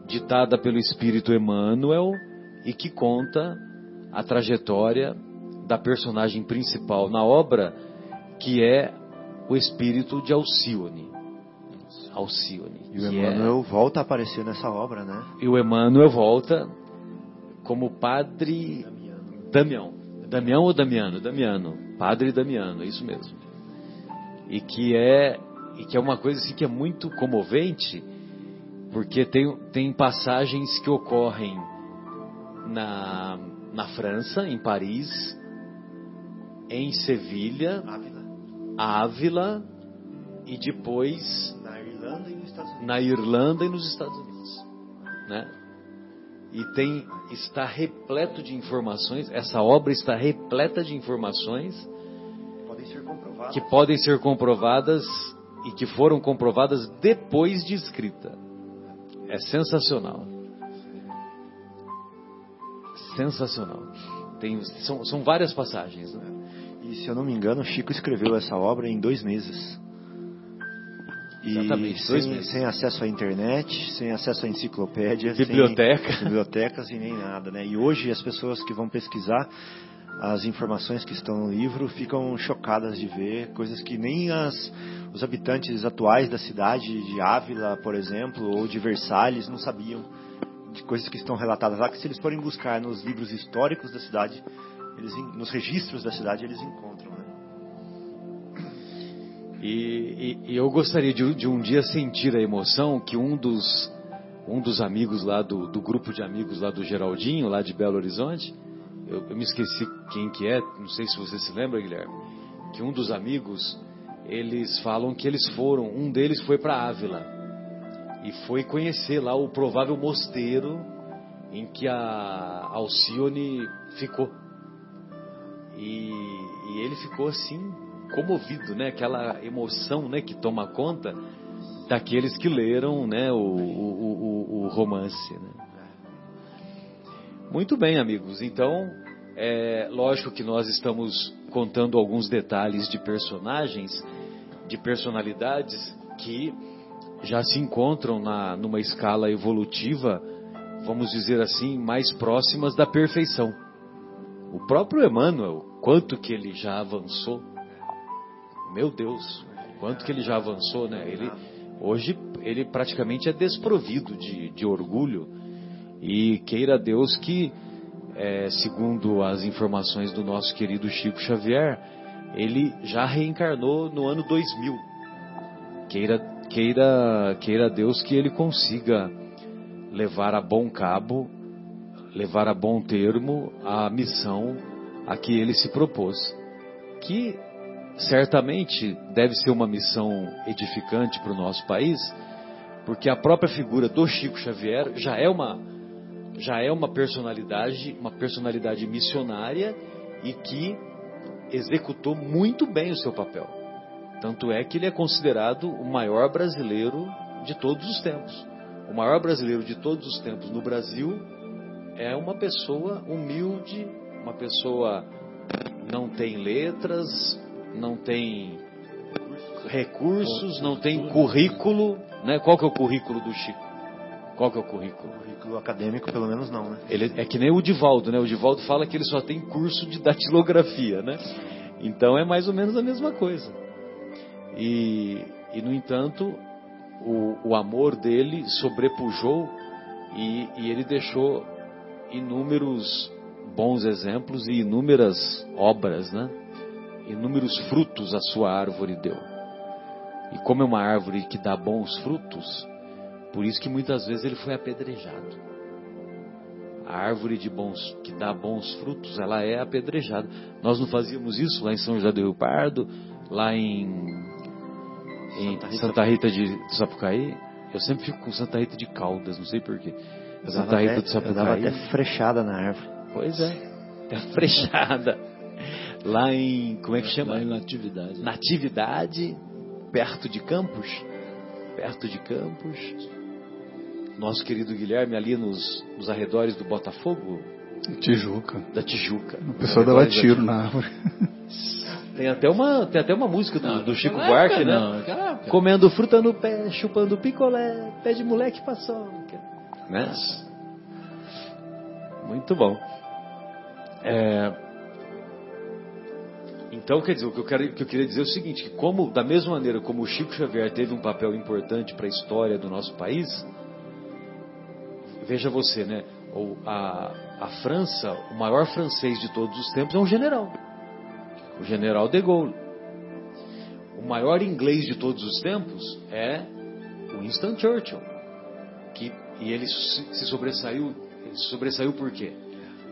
ditada pelo Espírito Emmanuel e que conta a trajetória da personagem principal na obra, que é o espírito de Alcione. Alcione. E o Emmanuel é... volta a aparecer nessa obra, né? E o Emmanuel volta como padre Damião. Damião ou Damiano? Damiano. Padre Damiano, é isso mesmo. E que é e que é uma coisa assim que é muito comovente, porque tem, tem passagens que ocorrem na, na França, em Paris, em Sevilha, Ávila, Ávila e depois na Irlanda e nos Estados Unidos. Na Irlanda e nos Estados Unidos, né? E tem está repleto de informações. Essa obra está repleta de informações que podem ser comprovadas e que foram comprovadas depois de escrita. É sensacional. Sensacional. Tem, são, são várias passagens. Né? E se eu não me engano, Chico escreveu essa obra em dois meses. E Exatamente, sem, sem, acesso à internet, sem acesso à enciclopédia, biblioteca, sem bibliotecas e nem nada, né? E hoje as pessoas que vão pesquisar as informações que estão no livro ficam chocadas de ver coisas que nem as, os habitantes atuais da cidade de Ávila, por exemplo, ou de Versalhes não sabiam de coisas que estão relatadas lá, que se eles forem buscar nos livros históricos da cidade, eles, nos registros da cidade, eles encontram. Né? E, e, e, eu gostaria de, de, um dia sentir a emoção que um dos, um dos amigos lá do, do grupo de amigos lá do Geraldinho, lá de Belo Horizonte, eu, eu, me esqueci quem que é, não sei se você se lembra, Guilherme, que um dos amigos, eles falam que eles foram, um deles foi para Ávila e foi conhecer lá o provável mosteiro em que a Alcione ficou. E, e ele ficou assim comovido, né? Aquela emoção, né, que toma conta daqueles que leram, né, o, o, o, o romance. Né? Muito bem, amigos. Então, é lógico que nós estamos contando alguns detalhes de personagens, de personalidades que já se encontram na, numa escala evolutiva, vamos dizer assim, mais próximas da perfeição. O próprio Emmanuel, quanto que ele já avançou? Meu Deus, quanto que ele já avançou, né? Ele hoje ele praticamente é desprovido de, de orgulho e queira Deus que é, segundo as informações do nosso querido Chico Xavier, ele já reencarnou no ano 2000. Queira, queira, queira Deus que ele consiga levar a bom cabo, levar a bom termo a missão a que ele se propôs. Que certamente deve ser uma missão edificante para o nosso país, porque a própria figura do Chico Xavier já é uma já é uma personalidade, uma personalidade missionária e que executou muito bem o seu papel. Tanto é que ele é considerado o maior brasileiro de todos os tempos. O maior brasileiro de todos os tempos no Brasil é uma pessoa humilde, uma pessoa não tem letras, não tem recursos, não tem currículo, né? Qual que é o currículo do Chico? Qual que é o currículo? Currículo acadêmico, pelo menos não, né? Ele é que nem o Divaldo, né? O Divaldo fala que ele só tem curso de datilografia, né? Então é mais ou menos a mesma coisa. E, e no entanto, o, o amor dele sobrepujou e, e ele deixou inúmeros bons exemplos e inúmeras obras, né? Inúmeros frutos a sua árvore deu. E como é uma árvore que dá bons frutos, por isso que muitas vezes ele foi apedrejado. a árvore de bons que dá bons frutos, ela é apedrejada. Nós não fazíamos isso lá em São José do Rio Pardo, lá em, em Santa, Rita. Santa Rita de Sapucaí. Eu sempre fico com Santa Rita de Caldas, não sei porquê. Santa Rita até, de Sapucaí. Eu dava até frechada na árvore. Pois é, até frechada. lá em, como é que chama? Lá em Natividade. Natividade, perto de Campos. Perto de Campos nosso querido Guilherme ali nos, nos arredores do Botafogo? Tijuca. Da Tijuca. O pessoal dava tiro na árvore. Tem até uma, tem até uma música do, não, do Chico Buarque, né? Não, Comendo fruta no pé, chupando picolé, pé de moleque paçoca. Né? Muito bom. É... Então, quer dizer, o que eu, quero, o que eu queria dizer é o seguinte, que como, da mesma maneira como o Chico Xavier teve um papel importante para a história do nosso país, veja você, né? Ou a, a França, o maior francês de todos os tempos é um general. O general de Gaulle. O maior inglês de todos os tempos é Winston Churchill. Que, e ele se sobressaiu, ele se sobressaiu por quê?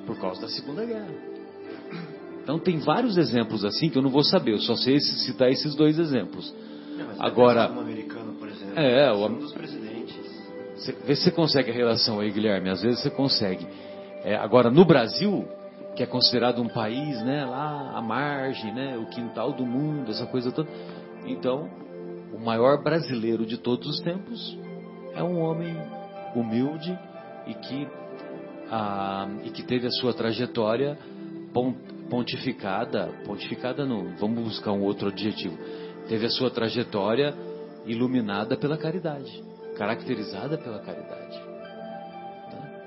Por causa da Segunda Guerra. Então tem vários exemplos assim que eu não vou saber, eu só sei citar esses dois exemplos. Não, Agora, um americano, por exemplo, é, o, um dos presidentes Vê se você consegue a relação aí, Guilherme. Às vezes você consegue. É, agora, no Brasil, que é considerado um país, né, lá à margem, né, o quintal do mundo, essa coisa toda. Então, o maior brasileiro de todos os tempos é um homem humilde e que, ah, e que teve a sua trajetória pontificada, pontificada não, vamos buscar um outro adjetivo, teve a sua trajetória iluminada pela caridade caracterizada pela caridade. Né?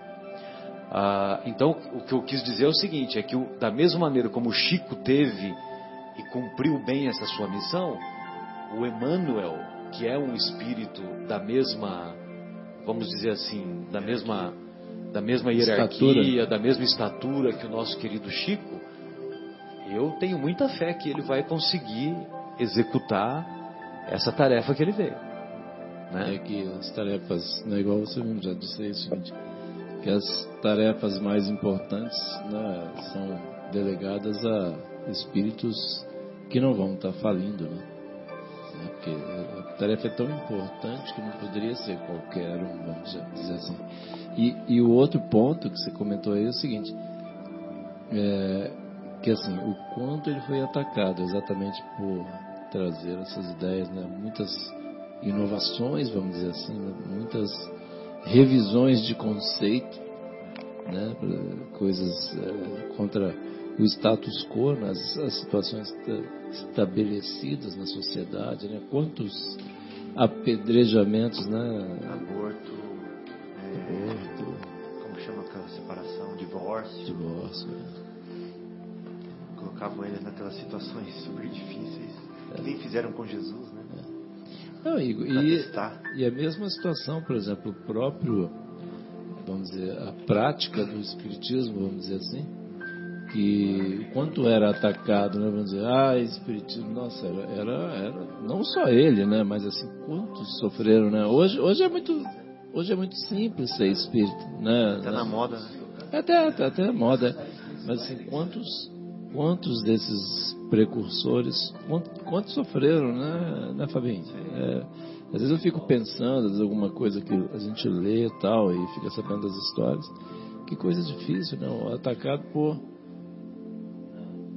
Ah, então, o que eu quis dizer é o seguinte: é que o, da mesma maneira como o Chico teve e cumpriu bem essa sua missão, o Emmanuel, que é um espírito da mesma, vamos dizer assim, da mesma, da mesma hierarquia, estatura. da mesma estatura que o nosso querido Chico, eu tenho muita fé que ele vai conseguir executar essa tarefa que ele veio né? É que as tarefas, né, igual você mesmo já disse aí, é o seguinte, que as tarefas mais importantes né, são delegadas a espíritos que não vão estar falindo, né? né? Porque a tarefa é tão importante que não poderia ser qualquer um, vamos dizer assim. E, e o outro ponto que você comentou aí é o seguinte, é, que assim, o quanto ele foi atacado exatamente por trazer essas ideias, né? Muitas inovações, vamos dizer assim, né? muitas revisões de conceito, né? coisas é, contra o status quo, nas as situações estabelecidas na sociedade, né? quantos apedrejamentos, né? Aborto, é, Aborto. como chama aquela separação, divórcio. Divórcio. É. Colocavam eles naquelas situações super difíceis, que nem fizeram com Jesus, né? Não, e, e, e, a mesma situação, por exemplo, o próprio, vamos dizer, a prática do Espiritismo, vamos dizer assim, que quanto era atacado, né, vamos dizer, ah, Espiritismo, nossa, era, era, não só ele, né, mas assim, quantos sofreram, né? Hoje, hoje é muito, hoje é muito simples ser espírito, né? Até na moda, né? Até, até, até na moda, mas assim, quantos, quantos desses precursores, quantos sofreram, né, né Fabinho? É, às vezes eu fico pensando, às vezes alguma coisa que a gente lê e tal, e fica sabendo das histórias. Que coisa difícil, não? Né? Atacado por,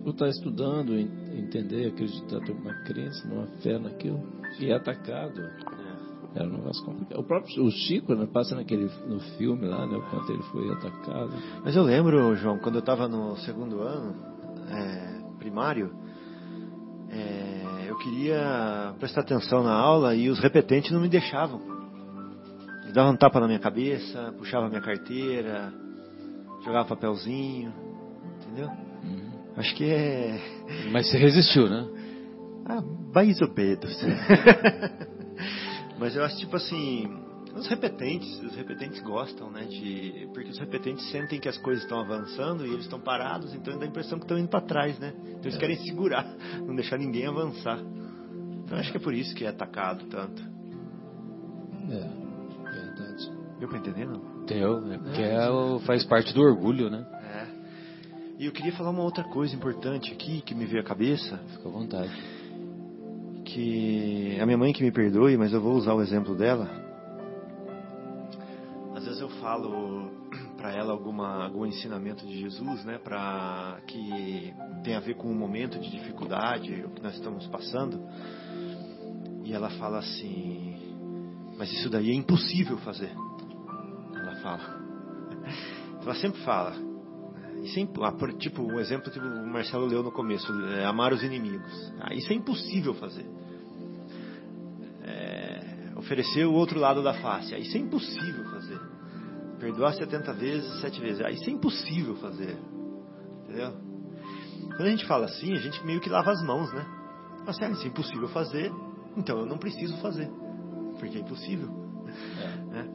por estar estudando, entender, acreditar, ter uma crença, uma fé naquilo, e é atacado. Era é um negócio complicado. O próprio o Chico né, passa naquele, no filme lá, né, o quanto ele foi atacado. Mas eu lembro, João, quando eu estava no segundo ano é, primário, é, eu queria prestar atenção na aula e os repetentes não me deixavam. Eles davam um tapa na minha cabeça, puxava minha carteira, jogava papelzinho, entendeu? Uhum. Acho que é. Mas você resistiu, né? Ah, mais ou menos. Mas eu acho tipo assim, os repetentes, os repetentes gostam, né? De, porque os repetentes sentem que as coisas estão avançando e eles estão parados, então dá a impressão que estão indo para trás, né? Então eles é. querem segurar, não deixar ninguém avançar. Então acho que é por isso que é atacado tanto. É, verdade. Deu para entender, não? Deu, né? Porque é, o- faz parte do orgulho, né? É. E eu queria falar uma outra coisa importante aqui que me veio à cabeça, Fica à vontade. que a minha mãe que me perdoe, mas eu vou usar o exemplo dela. Vezes eu falo para ela alguma algum ensinamento de Jesus, né, para que tem a ver com um momento de dificuldade, o que nós estamos passando. E ela fala assim: "Mas isso daí é impossível fazer". Ela fala. Ela sempre fala. Sempre, ah, tipo, um exemplo que o Marcelo leu no começo, é, amar os inimigos. Ah, isso é impossível fazer. É, oferecer o outro lado da face. Ah, isso é impossível fazer. Perdoar 70 vezes, 7 vezes. Ah, isso é impossível fazer. Entendeu? Quando a gente fala assim, a gente meio que lava as mãos, né? Fala assim, ah, isso é impossível fazer, então eu não preciso fazer. Porque é impossível. Né?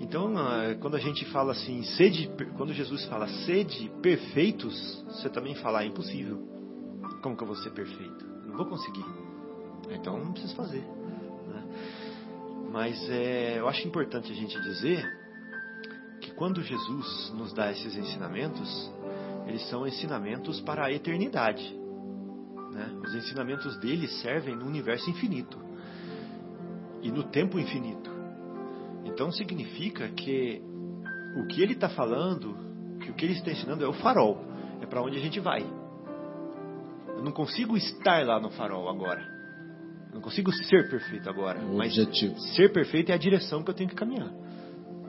Então, ah, quando a gente fala assim, sede, quando Jesus fala sede perfeitos, você também fala, é impossível. Como que eu vou ser perfeito? Não vou conseguir. Então, não preciso fazer. né? Mas é, eu acho importante a gente dizer quando Jesus nos dá esses ensinamentos, eles são ensinamentos para a eternidade. né? Os ensinamentos dele servem no universo infinito e no tempo infinito. Então significa que o que ele está falando, que o que ele está ensinando é o farol, é para onde a gente vai. Eu não consigo estar lá no farol agora. Eu não consigo ser perfeito agora. O mas objetivo. ser perfeito é a direção que eu tenho que caminhar.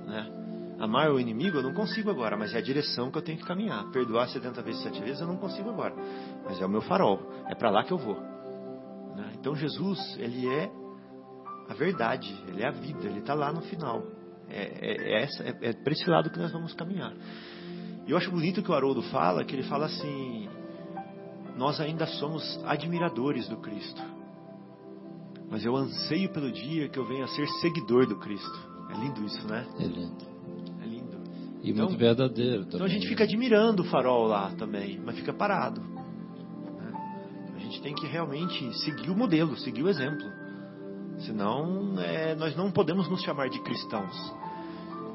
Né? Amar o inimigo eu não consigo agora, mas é a direção que eu tenho que caminhar. Perdoar 70 vezes, 7 vezes eu não consigo agora, mas é o meu farol. É para lá que eu vou. né? Então Jesus, ele é a verdade, ele é a vida, ele está lá no final. É, é, é, é, é para esse lado que nós vamos caminhar. E eu acho bonito que o Haroldo fala, que ele fala assim: nós ainda somos admiradores do Cristo, mas eu anseio pelo dia que eu venha a ser seguidor do Cristo. É lindo isso, né? É lindo. E Então- muito verdadeiro também. Então a gente né? fica admirando o farol lá também, mas fica parado. né? A gente tem que realmente seguir o modelo, seguir o exemplo. Senão, é, nós não podemos nos chamar de cristãos.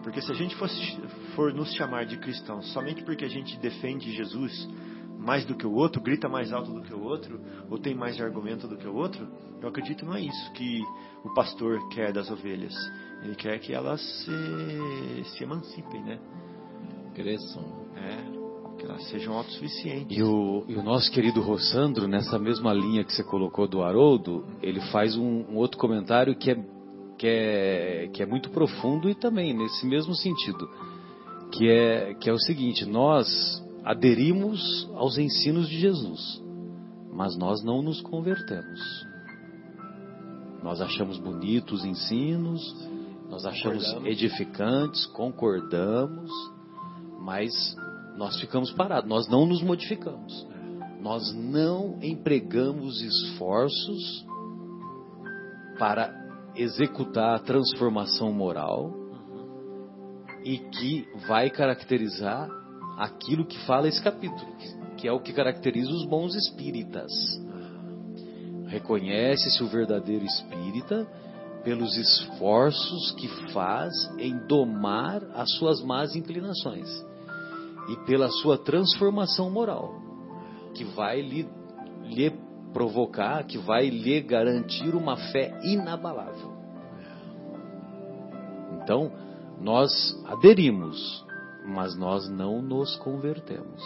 Porque se a gente fosse, for nos chamar de cristãos somente porque a gente defende Jesus mais do que o outro, grita mais alto do que o outro, ou tem mais argumento do que o outro, eu acredito que não é isso que o pastor quer das ovelhas. Ele quer que elas se, se emancipem, né? Cresçam. É, que elas sejam autossuficientes. E o, e o nosso querido Rossandro, nessa mesma linha que você colocou do Haroldo, ele faz um, um outro comentário que é, que, é, que é muito profundo e também nesse mesmo sentido. Que é, que é o seguinte: nós aderimos aos ensinos de Jesus, mas nós não nos convertemos. Nós achamos bonitos os ensinos, nós achamos edificantes, concordamos, mas nós ficamos parados, nós não nos modificamos. Nós não empregamos esforços para executar a transformação moral e que vai caracterizar aquilo que fala esse capítulo, que é o que caracteriza os bons espíritas. Reconhece-se o verdadeiro espírita pelos esforços que faz em domar as suas más inclinações e pela sua transformação moral, que vai lhe, lhe provocar, que vai lhe garantir uma fé inabalável. Então, nós aderimos, mas nós não nos convertemos.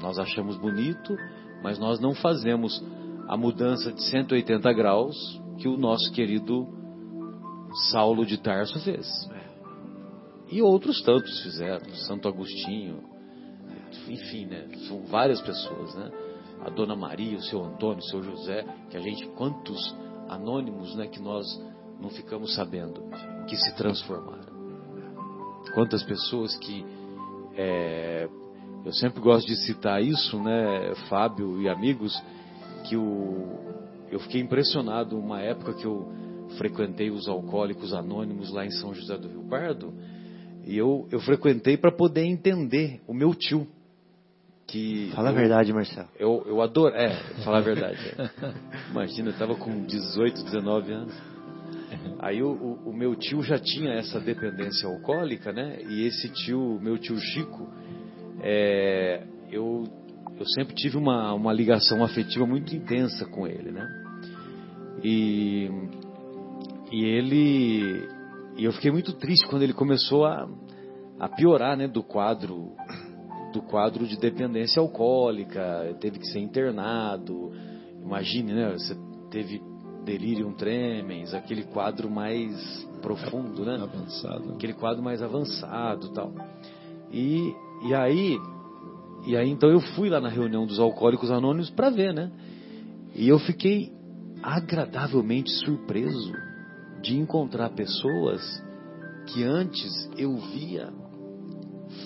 Nós achamos bonito, mas nós não fazemos a mudança de 180 graus que o nosso querido Saulo de Tarso fez. E outros tantos fizeram, Santo Agostinho, enfim, né? São várias pessoas, né? A Dona Maria, o seu Antônio, o seu José, que a gente, quantos anônimos, né? Que nós não ficamos sabendo que se transformaram. Quantas pessoas que é, eu sempre gosto de citar isso, né, Fábio e amigos, que o, eu fiquei impressionado uma época que eu frequentei os alcoólicos anônimos lá em São José do Rio Pardo, e eu, eu frequentei para poder entender o meu tio. Que Fala a eu- verdade, Marcelo. Eu, eu adoro. É, falar a verdade. é. Imagina, eu estava com 18, 19 anos. Aí o, o, o meu tio já tinha essa dependência alcoólica, né? E esse tio, meu tio Chico, é, eu, eu sempre tive uma, uma ligação afetiva muito intensa com ele, né? E, e ele, e eu fiquei muito triste quando ele começou a, a piorar, né? Do quadro, do quadro de dependência alcoólica, teve que ser internado. Imagine, né? Você teve delirium tremens, aquele quadro mais profundo, né? Avançado. Aquele quadro mais avançado, tal. E e aí e aí então eu fui lá na reunião dos alcoólicos anônimos para ver, né? E eu fiquei agradavelmente surpreso de encontrar pessoas que antes eu via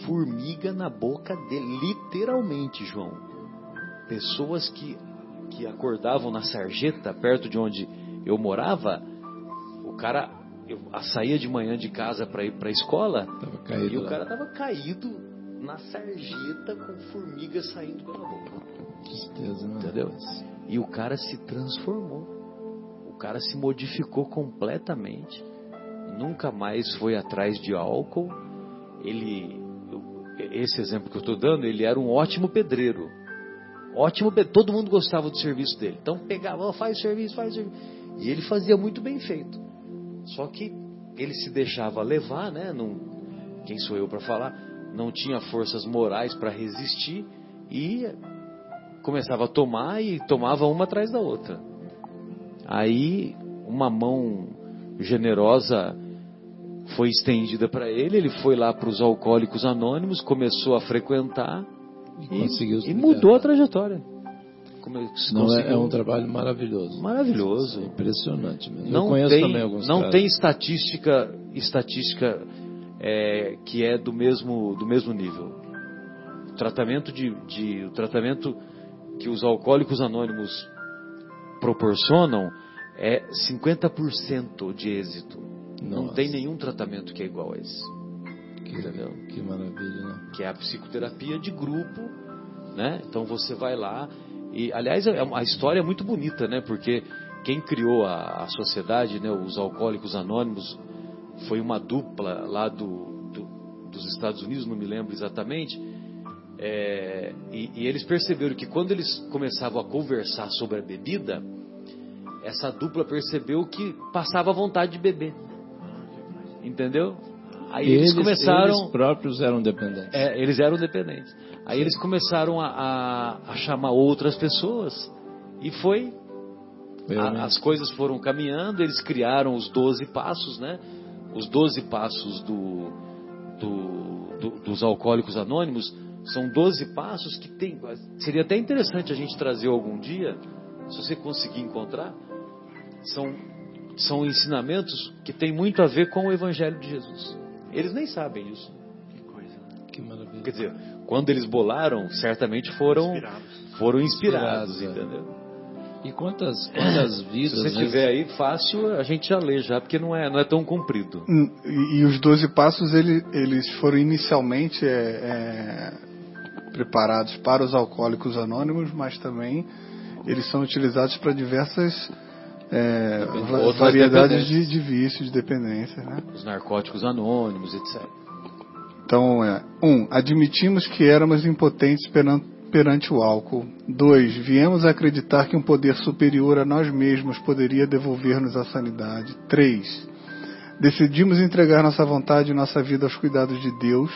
formiga na boca dele, literalmente, João. Pessoas que que acordavam na sarjeta, perto de onde eu morava, o cara eu saía de manhã de casa para ir para a escola e o lá. cara tava caído na sarjeta com formiga saindo pela boca. Tristeza, né? Entendeu? E o cara se transformou. O cara se modificou completamente. Nunca mais foi atrás de álcool. Ele, esse exemplo que eu estou dando, ele era um ótimo pedreiro. Ótimo, todo mundo gostava do serviço dele. Então pegava, "Ó, faz o serviço, faz serviço. E ele fazia muito bem feito. Só que ele se deixava levar, né? Não, quem sou eu para falar? Não tinha forças morais para resistir e começava a tomar e tomava uma atrás da outra. Aí uma mão generosa foi estendida para ele, ele foi lá para os alcoólicos anônimos, começou a frequentar E e, e mudou a trajetória. Não, é, é um trabalho maravilhoso. maravilhoso. É impressionante mesmo. Não Eu conheço tem, também alguns não tem estatística estatística é, que é do mesmo do mesmo nível. O tratamento de, de o tratamento que os alcoólicos anônimos proporcionam é 50% de êxito. Não Nossa. tem nenhum tratamento que é igual a esse, Que, entendeu? que maravilha, né? que é a psicoterapia de grupo, né? Então você vai lá e, aliás, é uma- a história é muito bonita, né? Porque quem criou a, a sociedade, né? Os alcoólicos anônimos foi uma dupla lá do, do- dos Estados Unidos, não me lembro exatamente. É, e, e eles perceberam que quando eles começavam a conversar sobre a bebida, essa dupla percebeu que passava vontade de beber, entendeu? Aí eles, começaram Eles próprios eram dependentes. é, eles eram dependentes. Aí eles começaram a, a- a chamar outras pessoas e foi. A- as coisas foram caminhando, eles criaram os 12 passos, né? Os 12 passos do, do- do- dos alcoólicos anônimos são 12 passos que tem. Seria até interessante a gente trazer algum dia, se você conseguir encontrar. São, são ensinamentos que têm muito a ver com o Evangelho de Jesus. Eles nem sabem isso. Que coisa, né? Que maravilha. Quer dizer, quando eles bolaram, certamente foram Inspirados. foram inspirados, Inspirados, é. E quantas, quantas Se vidas, você né? tiver aí fácil, a gente já lê já, porque não é, não é tão comprido. Hum, E, e os 12 passos ele- eles foram inicialmente é, é, preparados para os alcoólicos anônimos, mas também eles são utilizados para diversas é, variedades de, de vícios, de dependências. Né? Os narcóticos anônimos, etc. Então, é, um, admitimos que éramos impotentes peran- perante o álcool. Dois, viemos a acreditar que um poder superior a nós mesmos poderia devolver-nos a sanidade. Três, decidimos entregar nossa vontade e nossa vida aos cuidados de Deus.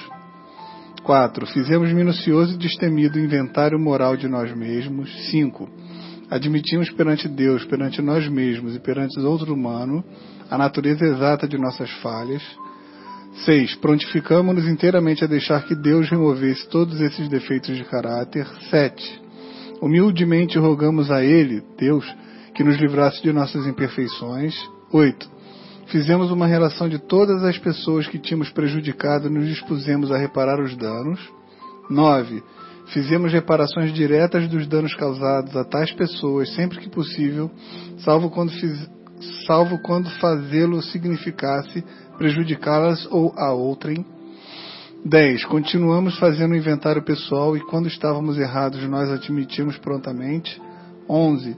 Quatro, fizemos minucioso e destemido inventário moral de nós mesmos. Cinco, admitimos perante Deus, perante nós mesmos e perante os outros humanos a natureza exata de nossas falhas. 6. Prontificamos-nos inteiramente a deixar que Deus removesse todos esses defeitos de caráter. 7. Humildemente rogamos a Ele, Deus, que nos livrasse de nossas imperfeições. 8. Fizemos uma relação de todas as pessoas que tínhamos prejudicado e nos dispusemos a reparar os danos. 9. Fizemos reparações diretas dos danos causados a tais pessoas sempre que possível, salvo quando, salvo quando fazê-lo significasse prejudicá-las ou a outrem. 10. Continuamos fazendo o inventário pessoal e quando estávamos errados nós admitimos prontamente. 11.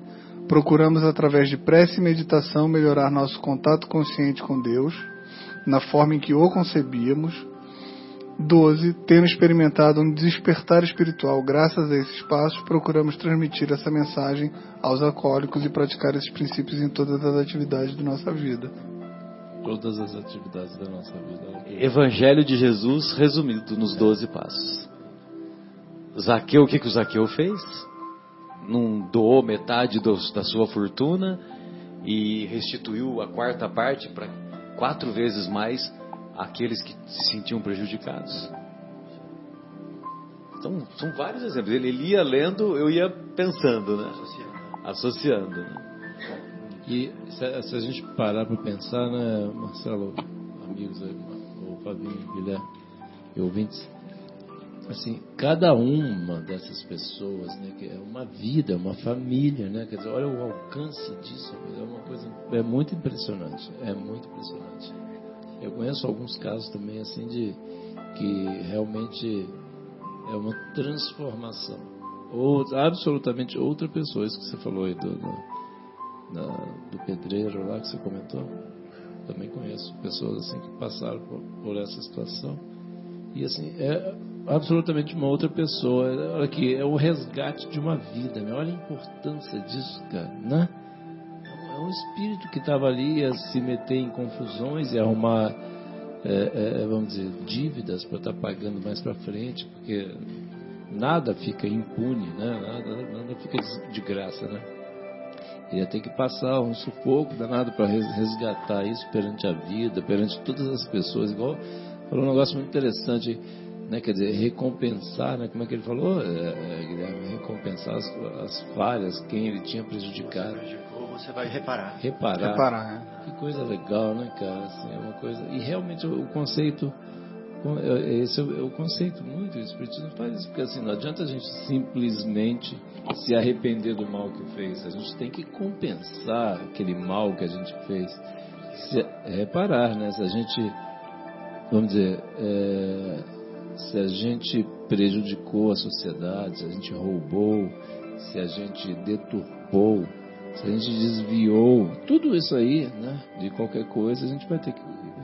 Procuramos, através de prece e meditação, melhorar nosso contato consciente com Deus, na forma em que o concebíamos. 12. Tendo experimentado um despertar espiritual graças a esses passos, procuramos transmitir essa mensagem aos alcoólicos e praticar esses princípios em todas as atividades da nossa vida. Todas as atividades da nossa vida. Evangelho de Jesus resumido nos 12 passos. Zaqueu, o que, que o Zaqueu fez? Não doou metade do, da sua fortuna e restituiu a quarta parte para quatro vezes mais aqueles que se sentiam prejudicados. Então, são vários exemplos. Ele, ele ia lendo, eu ia pensando, né? Associando. Associando né? E se, se, a gente parar para pensar, né, Marcelo, amigos, o Fabinho, Guilherme e ouvintes, assim, cada uma dessas pessoas, né, que é uma vida, é uma família, né, quer dizer, olha o alcance disso, é uma coisa, é muito impressionante, é muito impressionante. Eu conheço alguns casos também, assim, de que realmente é uma transformação, ou absolutamente outra pessoa, isso que você falou aí do, do pedreiro lá que você comentou, também conheço pessoas assim que passaram por, por essa situação e assim é absolutamente uma outra pessoa. Olha aqui, é o resgate de uma vida. Né? Olha a importância disso, cara, né? É um espírito que estava ali a se meter em confusões e arrumar, é, é, vamos dizer, dívidas para estar tá pagando mais para frente, porque nada fica impune, né? Nada, nada fica de graça, né? Ele ia ter que passar um sufoco danado para resgatar isso perante a vida, perante todas as pessoas. Igual falou um negócio muito interessante né, quer dizer, recompensar, né, como é que ele falou, é, é, Guilherme, recompensar as, as, falhas, quem ele tinha prejudicado. Você vai reparar. Reparar. Reparar, é. Que coisa legal, né, cara? Assim, é uma coisa. E realmente o, conceito, esse é o, conceito muito, o Espiritismo faz isso, porque assim, não adianta a gente simplesmente se arrepender do mal que fez, a gente tem que compensar aquele mal que a gente fez. Se, reparar, né? Se a gente, vamos dizer, é, se a gente prejudicou a sociedade, se a gente roubou, se a gente deturpou, se a gente desviou, tudo isso aí, né, de qualquer coisa, a gente vai ter que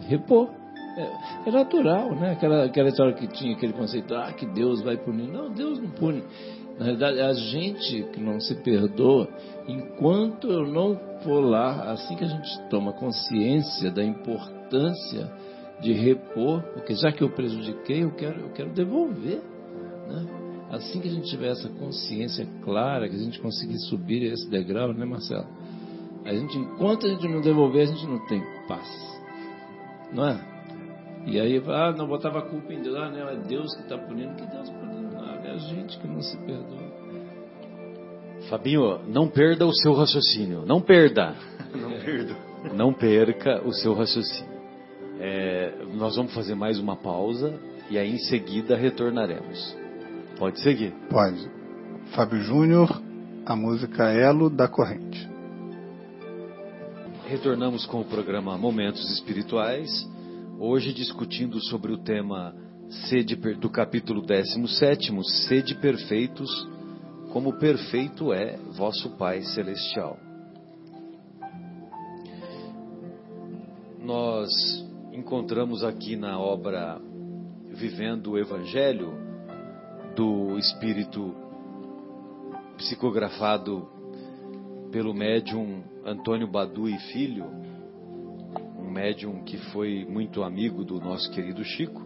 repor. É, é natural, né? Aquela, aquela história que tinha aquele conceito, ah, que Deus vai punir. Não, Deus não pune. Na realidade, é a gente que não se perdoa, enquanto eu não for lá, assim que a gente toma consciência da importância de repor, porque já que eu prejudiquei, eu quero, eu quero devolver. Né? Assim que a gente tiver essa consciência clara, que a gente conseguir subir esse degrau, né, Marcelo? A gente, enquanto a gente não devolver, a gente não tem paz. Não é? E aí, ah, não botava a culpa em Deus, ah, não, é Deus que está punindo. Que Deus punindo nada, é a gente que não se perdoa. Fabinho, não perda o seu raciocínio. Não perda. não perda. Não perca o seu raciocínio. É, nós vamos fazer mais uma pausa e aí em seguida retornaremos. Pode seguir? Pode. Fábio Júnior, a música Elo da Corrente. Retornamos com o programa Momentos Espirituais, hoje discutindo sobre o tema sede, do capítulo 17, Sede Perfeitos, como perfeito é vosso Pai Celestial. Nós encontramos aqui na obra Vivendo o Evangelho, do Espírito psicografado pelo médium Antônio Badu e Filho, médium que foi muito amigo do nosso querido Chico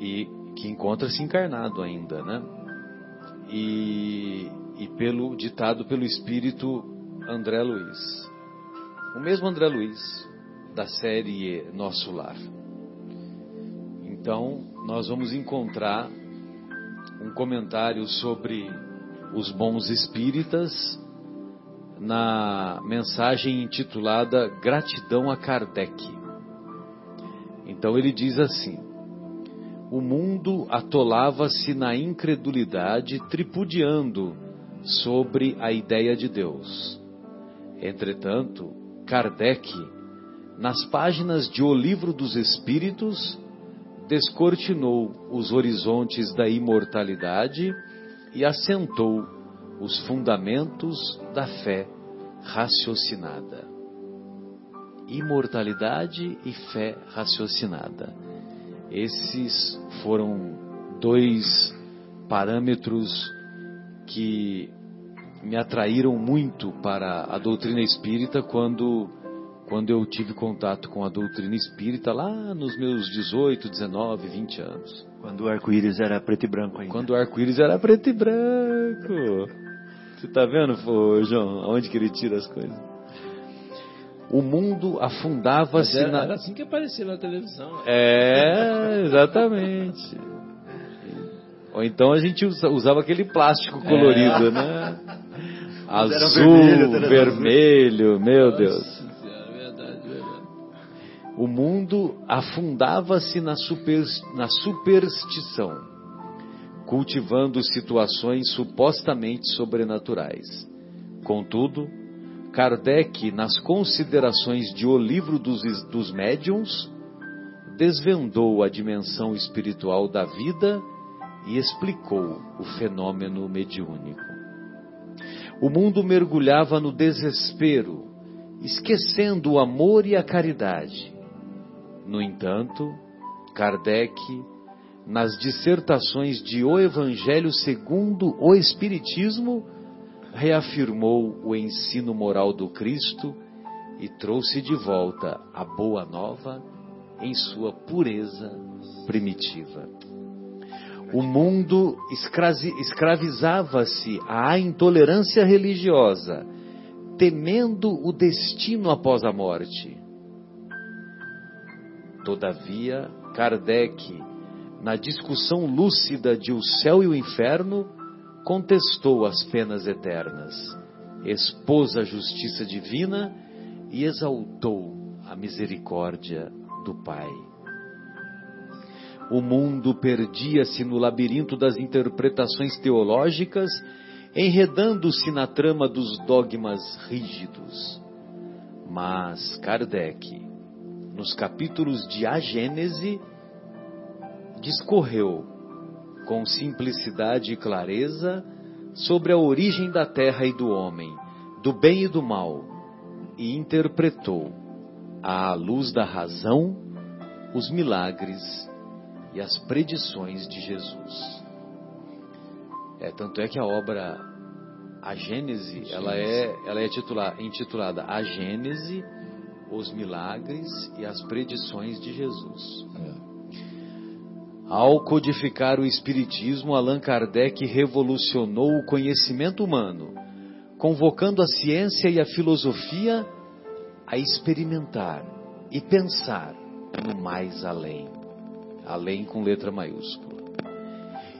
e que encontra-se encarnado ainda, né? E, e pelo ditado pelo Espírito André Luiz, o mesmo André Luiz da série Nosso Lar. Então, nós vamos encontrar um comentário sobre os bons espíritas na mensagem intitulada Gratidão a Kardec. Então ele diz assim: O mundo atolava-se na incredulidade, tripudiando sobre a ideia de Deus. Entretanto, Kardec nas páginas de O Livro dos Espíritos, descortinou os horizontes da imortalidade e assentou os fundamentos da fé raciocinada. Imortalidade e fé raciocinada. Esses foram dois parâmetros que me atraíram muito para a doutrina espírita quando quando eu tive contato com a doutrina espírita lá nos meus 18, 19, 20 anos. Quando o arco-íris era preto e branco ainda. Quando o arco-íris era preto e branco. Você tá vendo, João, aonde que ele tira as coisas? O mundo afundava-se Era, na... era assim que aparecia na televisão. É, exatamente. Ou então a gente usa- usava aquele plástico colorido, né? era Azul, vermelho, vermelho, meu Deus. Senhora, verdade, verdade. O mundo afundava-se na, super- na superstição, cultivando situações supostamente sobrenaturais. Contudo, Kardec, nas considerações de O Livro dos, dos Médiuns, desvendou a dimensão espiritual da vida e explicou o fenômeno mediúnico. O mundo mergulhava no desespero, esquecendo o amor e a caridade. No entanto, Kardec, nas dissertações de O Evangelho segundo o Espiritismo, reafirmou o ensino moral do Cristo e trouxe de volta a Boa Nova em sua pureza primitiva. O mundo escravizava-se à intolerância religiosa, temendo o destino após a morte. Todavia, Kardec, na discussão lúcida de O Céu e o Inferno, contestou as penas eternas, expôs a justiça divina e exaltou a misericórdia do Pai. O mundo perdia-se no labirinto das interpretações teológicas, enredando-se na trama dos dogmas rígidos. Mas Kardec, nos capítulos de A Gênese, discorreu com simplicidade e clareza sobre a origem da terra e do homem, do bem e do mal, e interpretou, à luz da razão, os milagres e as predições de Jesus. É, tanto é que a obra A Gênese, ela é, ela é titula- intitulada A Gênese, os milagres e as predições de Jesus. Ao codificar o Espiritismo, Allan Kardec revolucionou o conhecimento humano, convocando a ciência e a filosofia a experimentar e pensar no mais além. Além com letra maiúscula.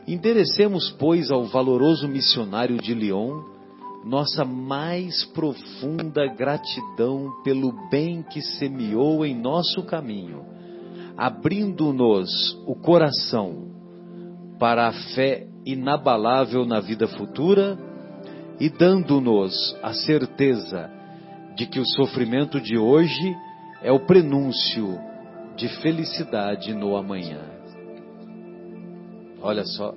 Enderecemos, pois, ao valoroso missionário de Lyon nossa mais profunda gratidão pelo bem que semeou em nosso caminho abrindo-nos o coração para a fé inabalável na vida futura e dando-nos a certeza de que o sofrimento de hoje é o prenúncio de felicidade no amanhã. Olha só,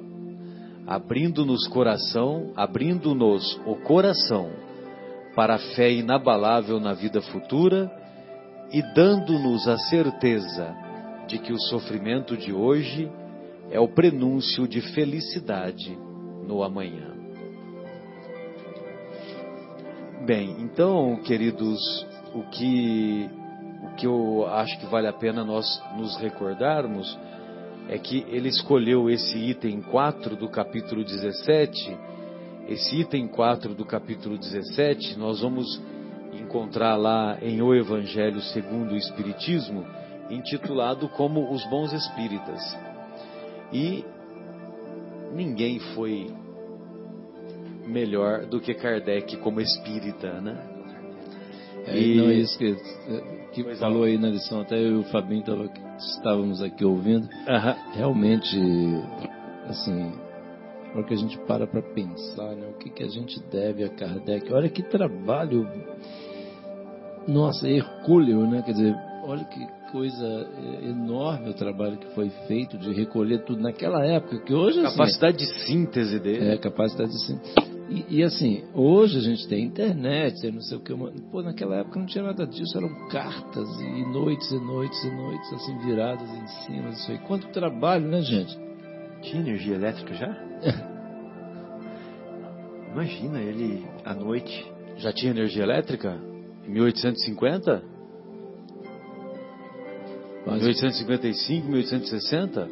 abrindo-nos coração, abrindo-nos o coração para a fé inabalável na vida futura e dando-nos a certeza de que o sofrimento de hoje é o prenúncio de felicidade no amanhã. Bem, então, queridos, o que o que eu acho que vale a pena nós nos recordarmos é que ele escolheu esse item 4 do capítulo 17. Esse item 4 do capítulo 17, nós vamos encontrar lá em O Evangelho segundo o Espiritismo, intitulado como Os Bons Espíritas. E ninguém foi melhor do que Kardec como espírita, né? É, E- Não é isso que, que Pois falou aí na lição, até eu e o Fabinho tava, estávamos aqui ouvindo. Realmente, assim, hora que a gente para para pensar, né, o que, que a gente deve a Kardec, olha que trabalho, nossa, hercúleo, né? Quer dizer, olha que coisa eh, enorme o trabalho que foi feito de recolher tudo naquela época, que hoje assim, Capacidade de síntese dele. é capacidade de sim. E, e, assim, hoje a gente tem internet, tem não sei o que. Pô, naquela época não tinha nada disso, eram cartas e noites e noites e noites, assim, viradas em cima disso aí. Quanto trabalho, né, gente? Tinha energia elétrica já? Imagina ele à noite. Já tinha energia elétrica? Em 1850? Mas... 1855, 1860?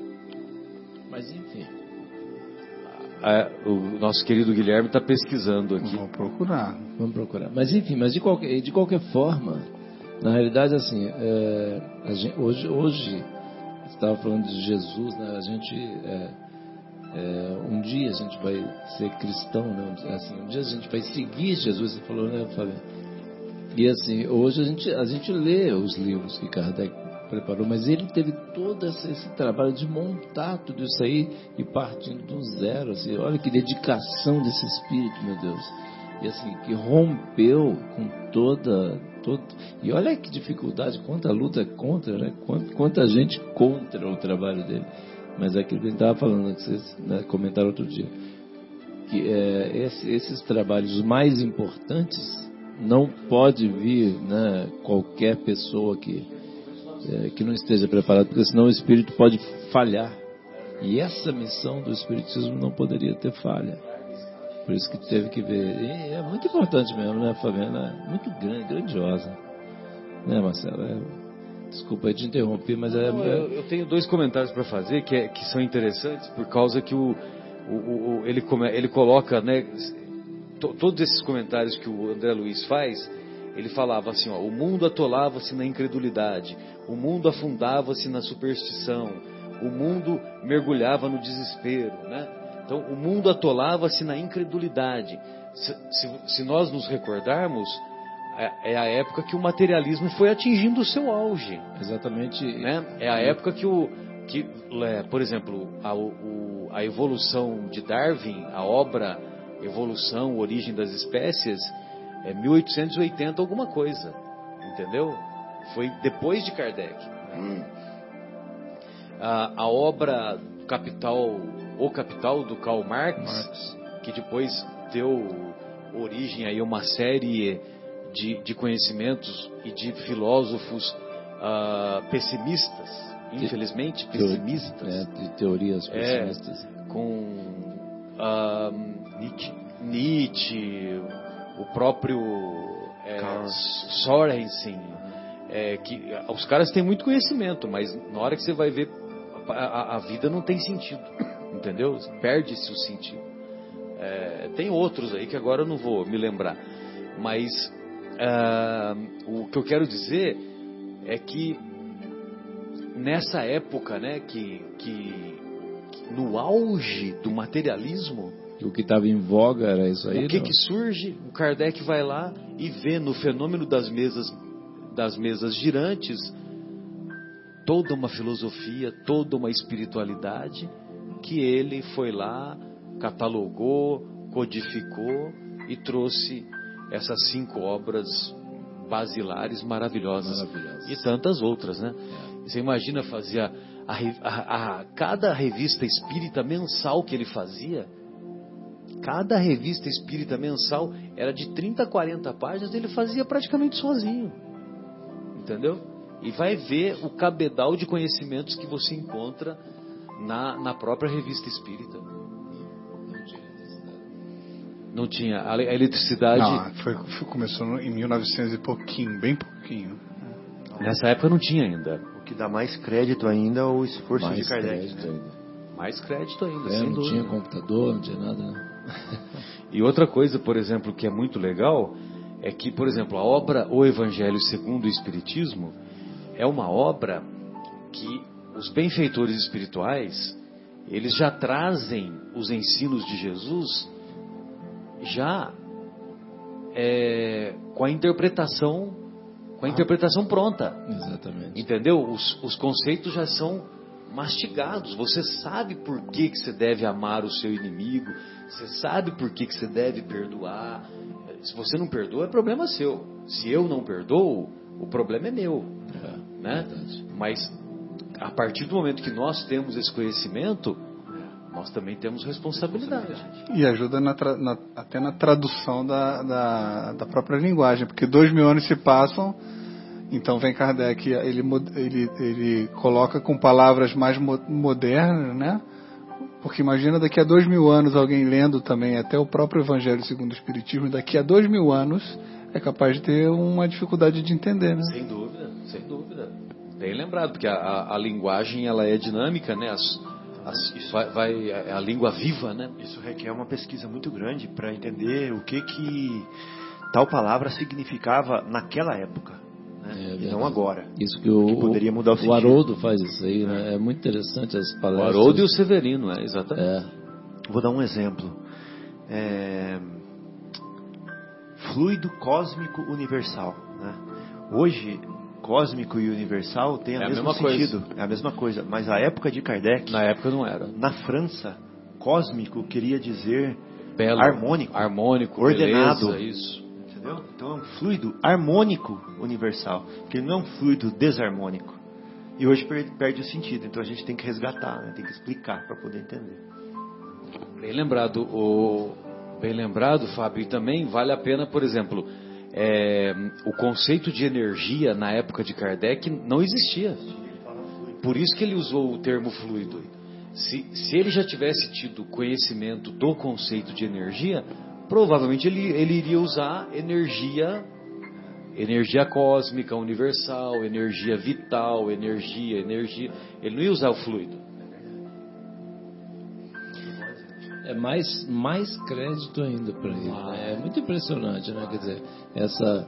Mas enfim. O nosso querido Guilherme está pesquisando aqui. Vamos procurar. Vamos procurar. Mas enfim, mas de qualquer, de qualquer forma, na realidade, assim, é, gente, hoje, hoje estava falando de Jesus, né? A gente é, é, um dia a gente vai ser cristão, né? Assim, um dia a gente vai seguir Jesus. Você falou, né, Fábio? E assim, hoje a gente a gente lê os livros que Kardec preparou, mas ele teve todo esse, trabalho de montar tudo isso aí e partindo do zero. Assim, olha que dedicação desse espírito, meu Deus. E assim, que rompeu com toda. Todo, e olha que dificuldade, quanta luta contra, né? Quanta, quanta gente contra o trabalho dele. Mas é aquilo que a gente estava falando, que vocês né, comentaram outro dia. Que é, esse, esses trabalhos mais importantes não pode vir né, qualquer pessoa que é, que não esteja preparado, porque senão o espírito pode falhar. E essa missão do espiritismo não poderia ter falha. Por isso que teve que ver. E é muito importante mesmo, né, Fabiana? É muito grande, grandiosa. Né, Marcelo? É... Desculpa te interromper, mas é. Não, eu, eu, tenho dois comentários para fazer que, é, que são interessantes por causa que o, o, o ele, come, ele coloca, né, todos esses comentários que o André Luiz faz, ele falava assim: ó, o mundo atolava-se na incredulidade, o mundo afundava-se na superstição, o mundo mergulhava no desespero, né? Então, o mundo atolava-se na incredulidade. Se, se, se, nós nos recordarmos, é, é, a época que o materialismo foi atingindo o seu auge. Exatamente. Né? É a época que o, que, é, por exemplo, a, o, a evolução de Darwin, a obra Evolução, Origem das Espécies, é 1880 alguma coisa, entendeu? Foi depois de Kardec. Hum. A, a, obra Capital, O Capital, do Karl Marx, Marx, que depois deu origem a uma série de, de conhecimentos e de filósofos uh, pessimistas, infelizmente pessimistas. É, de teorias é, pessimistas. É, com uh, Nietzsche, Nietzsche, o próprio é, Sorensen, é, que os caras têm muito conhecimento, mas na hora que você vai ver, a, a vida não tem sentido, entendeu? Perde-se o sentido. É, tem outros aí que agora eu não vou me lembrar, mas uh, o que eu quero dizer é que nessa época, né, que, que, que no auge do materialismo, o que estava em voga era isso aí. O que, que surge? O Kardec vai lá e vê no fenômeno das mesas das mesas girantes, toda uma filosofia, toda uma espiritualidade que ele foi lá, catalogou, codificou e trouxe essas cinco obras basilares maravilhosas, maravilhosas. e tantas outras, né? É. Você imagina fazer a, a, a, cada revista espírita mensal que ele fazia, cada revista espírita mensal era de 30 40 páginas, ele fazia praticamente sozinho entendeu? E vai ver o cabedal de conhecimentos que você encontra na, na própria revista espírita. Não tinha. A eletricidade. Não, foi, foi, começou em 1900 e pouquinho, bem pouquinho. Nessa época não tinha ainda. O que dá mais crédito ainda é o esforço mais de Kardec. Crédito né? Mais crédito ainda. É, não dúvida. tinha computador, não tinha nada. Né? E outra coisa, por exemplo, que é muito legal é que, por exemplo, a obra O Evangelho segundo o Espiritismo é uma obra que os benfeitores espirituais eles já trazem os ensinos de Jesus já é, com a interpretação com a interpretação pronta. Exatamente. Entendeu? Os, os conceitos já são mastigados. Você sabe por que, que você deve amar o seu inimigo. Você sabe por que, que você deve perdoar. Se você não perdoa, é problema seu. Se eu não perdoo, o problema é meu. É, né? Mas a partir do momento que nós temos esse conhecimento, nós também temos responsabilidade. E ajuda na tra- na- até na tradução da, da, da própria linguagem, porque dois mil anos se passam, então vem Kardec, ele, ele, ele coloca com palavras mais mo- modernas, né? Porque imagina daqui a dois mil anos alguém lendo também até o próprio Evangelho segundo o Espiritismo, daqui a dois mil anos é capaz de ter uma dificuldade de entender, né? Sem dúvida, sem dúvida. Bem lembrado, porque a, a- a linguagem ela é dinâmica, né? As, as- vai, vai- é a língua viva, né? Isso requer uma pesquisa muito grande para entender o que que tal palavra significava naquela época, né? É e não agora. Isso que o, Que poderia mudar o o sentido. Haroldo faz isso aí, né? É muito interessante as O palestras. Haroldo e o Severino, é, exatamente. É, Vou dar um exemplo. É, Fluido cósmico universal. né? Hoje, cósmico e universal tem É o a mesmo mesma coisa. sentido. É a mesma coisa. Mas a época de Kardec, Na época não era. na França, cósmico queria dizer Belo, Harmônico. Harmônico, Ordenado. beleza, isso. Entendeu? Então é um fluido harmônico universal, que ele não é um fluido desarmônico. E hoje per- perde o sentido, então a gente tem que resgatar, né? tem que explicar para poder entender. Bem lembrado, o, bem lembrado, Fábio, e também vale a pena, por exemplo, é, o conceito de energia na época de Kardec não existia. Por isso que ele usou o termo fluido. Se, se ele já tivesse tido conhecimento do conceito de energia, provavelmente ele, ele iria usar energia, energia cósmica, universal, energia vital, energia, energia. Ele não ia usar o fluido. é mais, mais crédito ainda para ele. né? É muito impressionante, né? Quer dizer, essa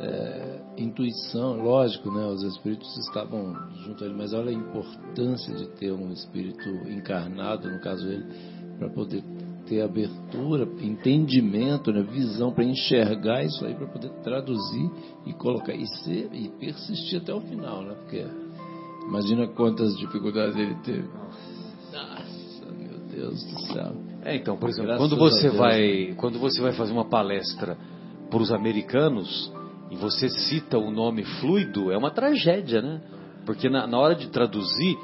é, intuição, lógico, né? Os espíritos estavam junto a ele, mas olha a importância de ter um espírito encarnado, no caso ele, para poder ter abertura, entendimento, né? visão para enxergar isso aí, para poder traduzir e colocar e ser e persistir até o final, né? Porque imagina quantas dificuldades ele teve. Nossa, meu Deus do céu. É, então, por exemplo, Graças quando você Deus. vai, quando você vai fazer uma palestra para os americanos e você cita o nome fluido, é uma tragédia, né? Porque na, na hora de traduzir,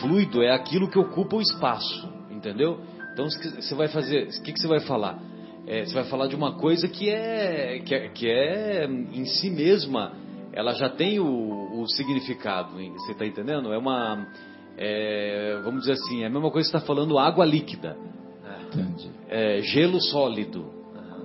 fluido é aquilo que ocupa o espaço, entendeu? Então, você vai fazer, o que, que você vai falar? É, você vai falar de uma coisa que é, que é, que é em si mesma, ela já tem o, o significado, hein? você está entendendo? É uma, é, vamos dizer assim, é a mesma coisa que você está falando água líquida Entendi. é, gelo sólido.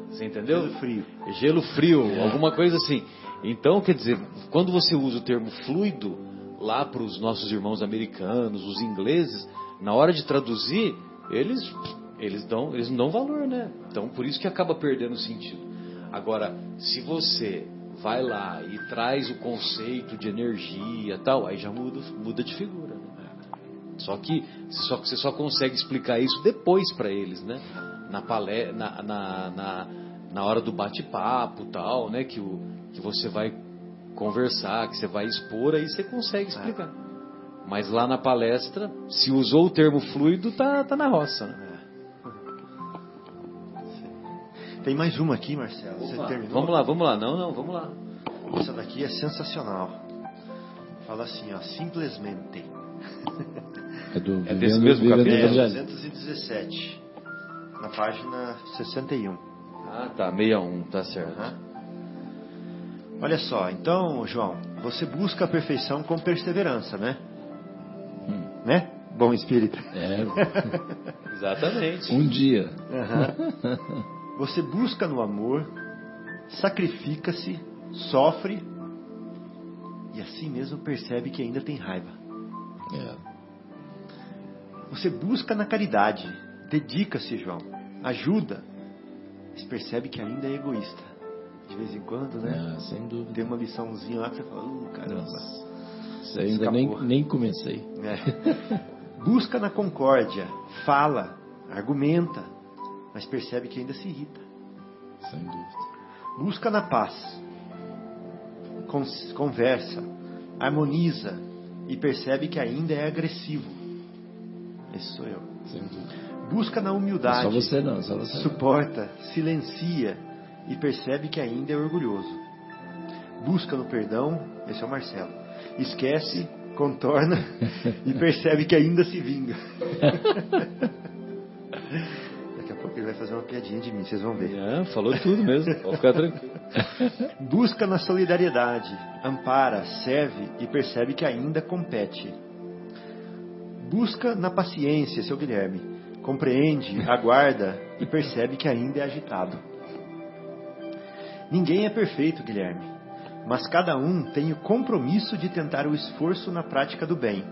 Você entendeu? Gelo frio. Gelo frio, alguma coisa assim. Então, quer dizer, quando você usa o termo fluido lá para os nossos irmãos americanos, os ingleses, na hora de traduzir, eles eles dão eles não dão valor, né? Então, por isso que acaba perdendo o sentido. Agora, se você vai lá e traz o conceito de energia, tal, aí já muda muda de figura, né? Só que só, você só consegue explicar isso depois para eles, né? Na, palé, na, na, na, na hora do bate-papo tal, né? Que, o, que você vai conversar, que você vai expor, aí você consegue explicar. Mas lá na palestra, se usou o termo fluido, tá, tá na roça. Né? Tem mais uma aqui, Marcelo. Você Opa, terminou? Vamos lá, vamos lá. Não, não, vamos lá. Essa daqui é sensacional. Fala assim, ó, simplesmente. É, do É desse mesmo capítulo? É, Evangelho. 217. Na página 61. Ah, tá, 61, tá certo. Aham. Olha só, então, João, você busca a perfeição com perseverança, né? Né? Bom espírito. É, Exatamente. um dia. Aham. Você busca no amor, sacrifica-se, sofre e assim mesmo percebe que ainda tem raiva. É. Você busca na caridade, dedica-se, João, ajuda, mas percebe que ainda é egoísta. De vez em quando, né? É, sem dúvida. Tem uma liçãozinha lá que você fala, uh, caramba. Nossa. Aí ainda nem, Escapou. nem comecei. É. Busca na concórdia, fala, argumenta, mas percebe que ainda se irrita. Sem dúvida. Busca na paz, con- conversa, harmoniza e percebe que ainda é agressivo. Esse sou eu. Sem dúvida. Busca na Não humildade, só você não, só você. suporta, silencia e percebe que ainda é orgulhoso. Busca no perdão, esse é o Marcelo. Esquece, contorna e percebe que ainda se vinga. Daqui a pouco ele vai fazer uma piadinha de mim, vocês vão ver. É, falou tudo mesmo. Pode ficar tranquilo. Busca na solidariedade, ampara, serve e percebe que ainda compete. Busca na paciência, seu Guilherme. Compreende, aguarda e percebe que ainda é agitado. Ninguém é perfeito, Guilherme, mas cada um tem o compromisso de tentar o esforço na prática do bem.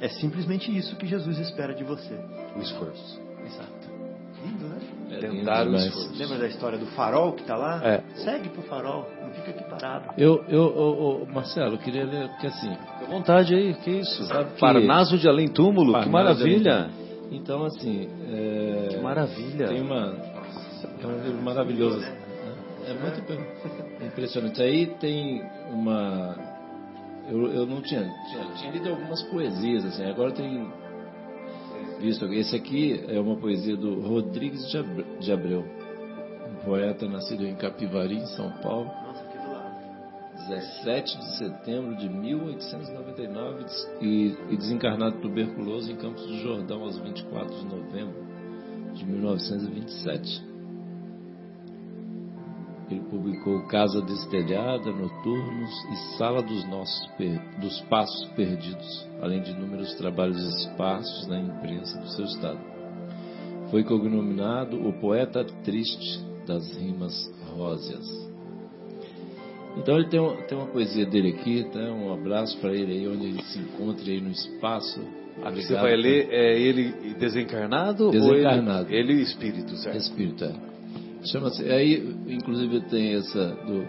É simplesmente isso que Jesus espera de você. O esforço. Exato. Lindo, né? É Tentar o esforço. Lembra da história do farol que tá lá? É. Segue pro farol, não fica aqui parado. Eu, eu, ô, ô, Marcelo, eu queria ler, porque assim, Fica à vontade aí, que isso? Sabe que- Parnaso de além túmulo, que Parnaso maravilha. então assim, é, Que maravilha. tem uma, é um livro maravilhoso, né? É muito imp- impressionante. Aí tem uma, eu, eu não tinha, tinha, tinha lido algumas poesias assim, agora tem visto, esse aqui é uma poesia do Rodrigues de Abre- de Abreu, um poeta nascido em Capivari, em São Paulo. Nossa, aqui do lado. 17 de setembro de 1899 des- e, e desencarnado tuberculoso em Campos do Jordão aos 24 de novembro de 1927. Ele publicou Casa Destelhada, Noturnos e Sala dos Nossos dos Passos Perdidos, além de inúmeros trabalhos esparsos na imprensa do seu estado. Foi cognominado o poeta triste das rimas róseas. Então ele tem, uma- tem uma poesia dele aqui, tá? um abraço para ele aí, onde ele se encontra aí no espaço. A que você vai por- ler é ele desencarnado, Desencarnado. ou ele, ele espírito, certo? Espírito, é. Chama-se. Aí, inclusive, tem essa. Do,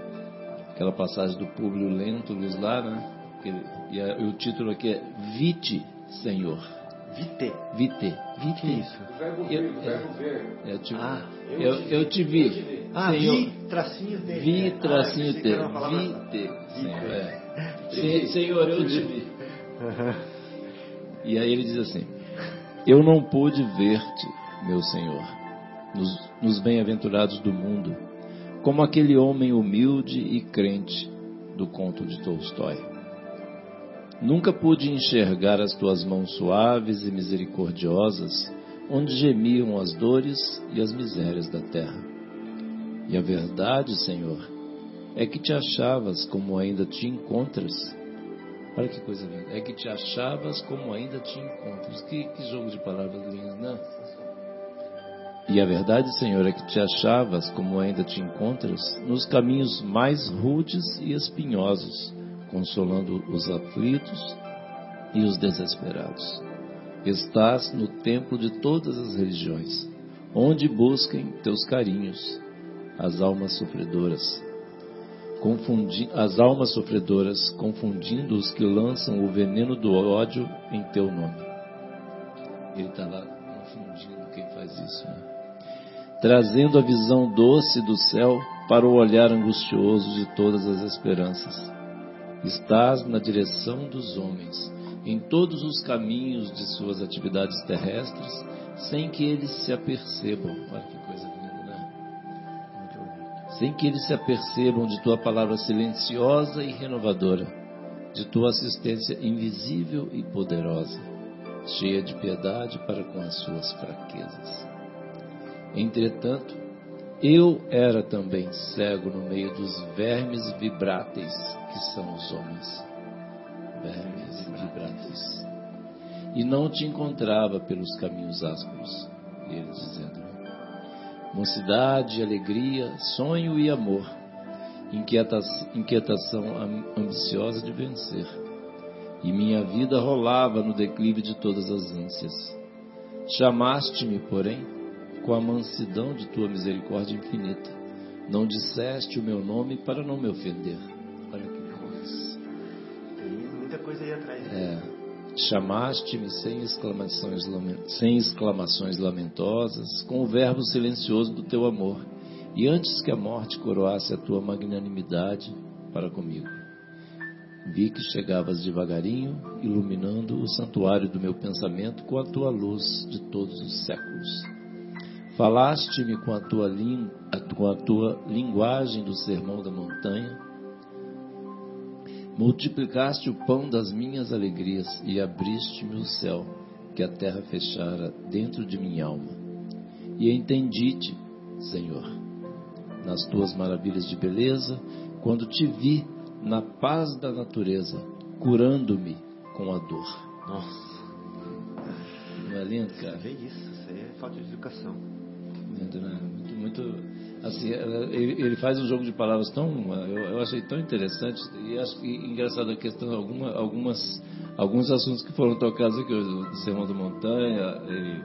aquela passagem do Públio Lentulus lá, né? Que e, a- e o título aqui é Vite, Senhor. Vite. Vite. Vite. Que isso? Eu, é, eu te, Ah, eu, eu te vi. Ah, Senhor. vi, tracinho T. Vi, Ah, tracinho T. Vite, Senhor. É. Se- Senhor, eu te vi. E aí ele diz assim: Eu não pude ver-te, meu Senhor, nos, nos bem-aventurados do mundo, como aquele homem humilde e crente do conto de Tolstói. Nunca pude enxergar as tuas mãos suaves e misericordiosas, onde gemiam as dores e as misérias da terra. E a verdade, Senhor, é que te achavas como ainda te encontras Olha que coisa linda. É que te achavas como ainda te encontras. Que, que jogo de palavras lindas, né? E a verdade, Senhor, é que te achavas como ainda te encontras nos caminhos mais rudes e espinhosos, consolando os aflitos e os desesperados. Estás no templo de todas as religiões, onde busquem teus carinhos as almas sofredoras confundi as almas sofredoras, confundindo os que lançam o veneno do ódio em teu nome. Ele está lá confundindo quem faz isso, né? Trazendo a visão doce do céu para o olhar angustioso de todas as esperanças. Estás na direção dos homens, em todos os caminhos de suas atividades terrestres, sem que eles se apercebam. Olha que coisa linda, né? sem que eles se apercebam de tua palavra silenciosa e renovadora, de tua assistência invisível e poderosa, cheia de piedade para com as suas fraquezas. Entretanto, eu era também cego no meio dos vermes vibráteis que são os homens. Vermes vibráteis. E não te encontrava pelos caminhos ásperos. Ele dizendo, mocidade, alegria, sonho e amor, inquieta- inquietação am- ambiciosa de vencer. E minha vida rolava no declive de todas as ânsias. Chamaste-me, porém, com a mansidão de tua misericórdia infinita. Não disseste o meu nome para não me ofender. Olha que coisa. Tem muita coisa aí atrás. É, Chamaste-me sem exclamações, sem exclamações lamentosas, com o verbo silencioso do teu amor, e antes que a morte coroasse a tua magnanimidade para comigo. Vi que chegavas devagarinho, iluminando o santuário do meu pensamento com a tua luz de todos os séculos. Falaste-me com a tua, com a tua linguagem do sermão da montanha, Multiplicaste o pão das minhas alegrias e abriste-me o céu, que a terra fechara dentro de minha alma. e entendi-te, Senhor, nas tuas maravilhas de beleza, quando te vi na paz da natureza, curando-me com a dor. Nossa, Não é lindo, cara? que isso? Isso aí é falta de educação. Né? Muito, muito assim, ele, ele faz um jogo de palavras tão, eu, eu achei tão interessante e acho que engraçado a questão alguma, algumas alguns assuntos que foram tocados aqui hoje, o Sermão da Montanha, ele,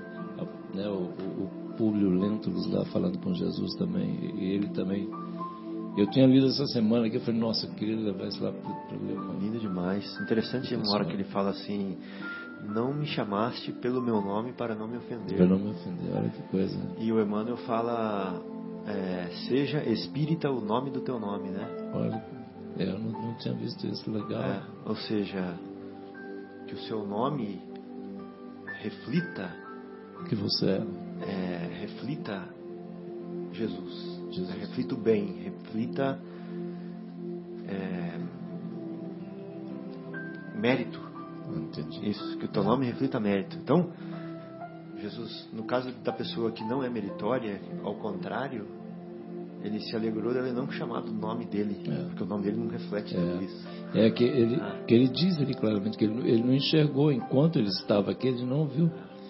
né, o, o, o Públio Lentulus lá falando com Jesus também, e ele também. Eu tinha lido essa semana aqui, eu falei, nossa, eu queria levar isso lá para o Leomar. Lindo demais. Interessante uma hora que ele fala assim: Não me chamaste pelo meu nome para não me ofender. Para não me ofender, olha que coisa. E o Emmanuel fala: é, Seja espírita o nome do teu nome, né? Olha, eu não, não tinha visto isso, legal. É, ou seja, que o seu nome reflita, Que você é. é, reflita Jesus. Jesus. Reflita o bem, reflita é, mérito. Isso, que o teu nome reflita mérito. Então, Jesus, no caso da pessoa que não é meritória, ao contrário, ele se alegrou dele não chamar do nome dele, É. porque o nome dele não reflete É. isso. É que ele, Ah. que ele diz ali claramente que ele, não- ele não enxergou enquanto ele estava aqui, ele não viu.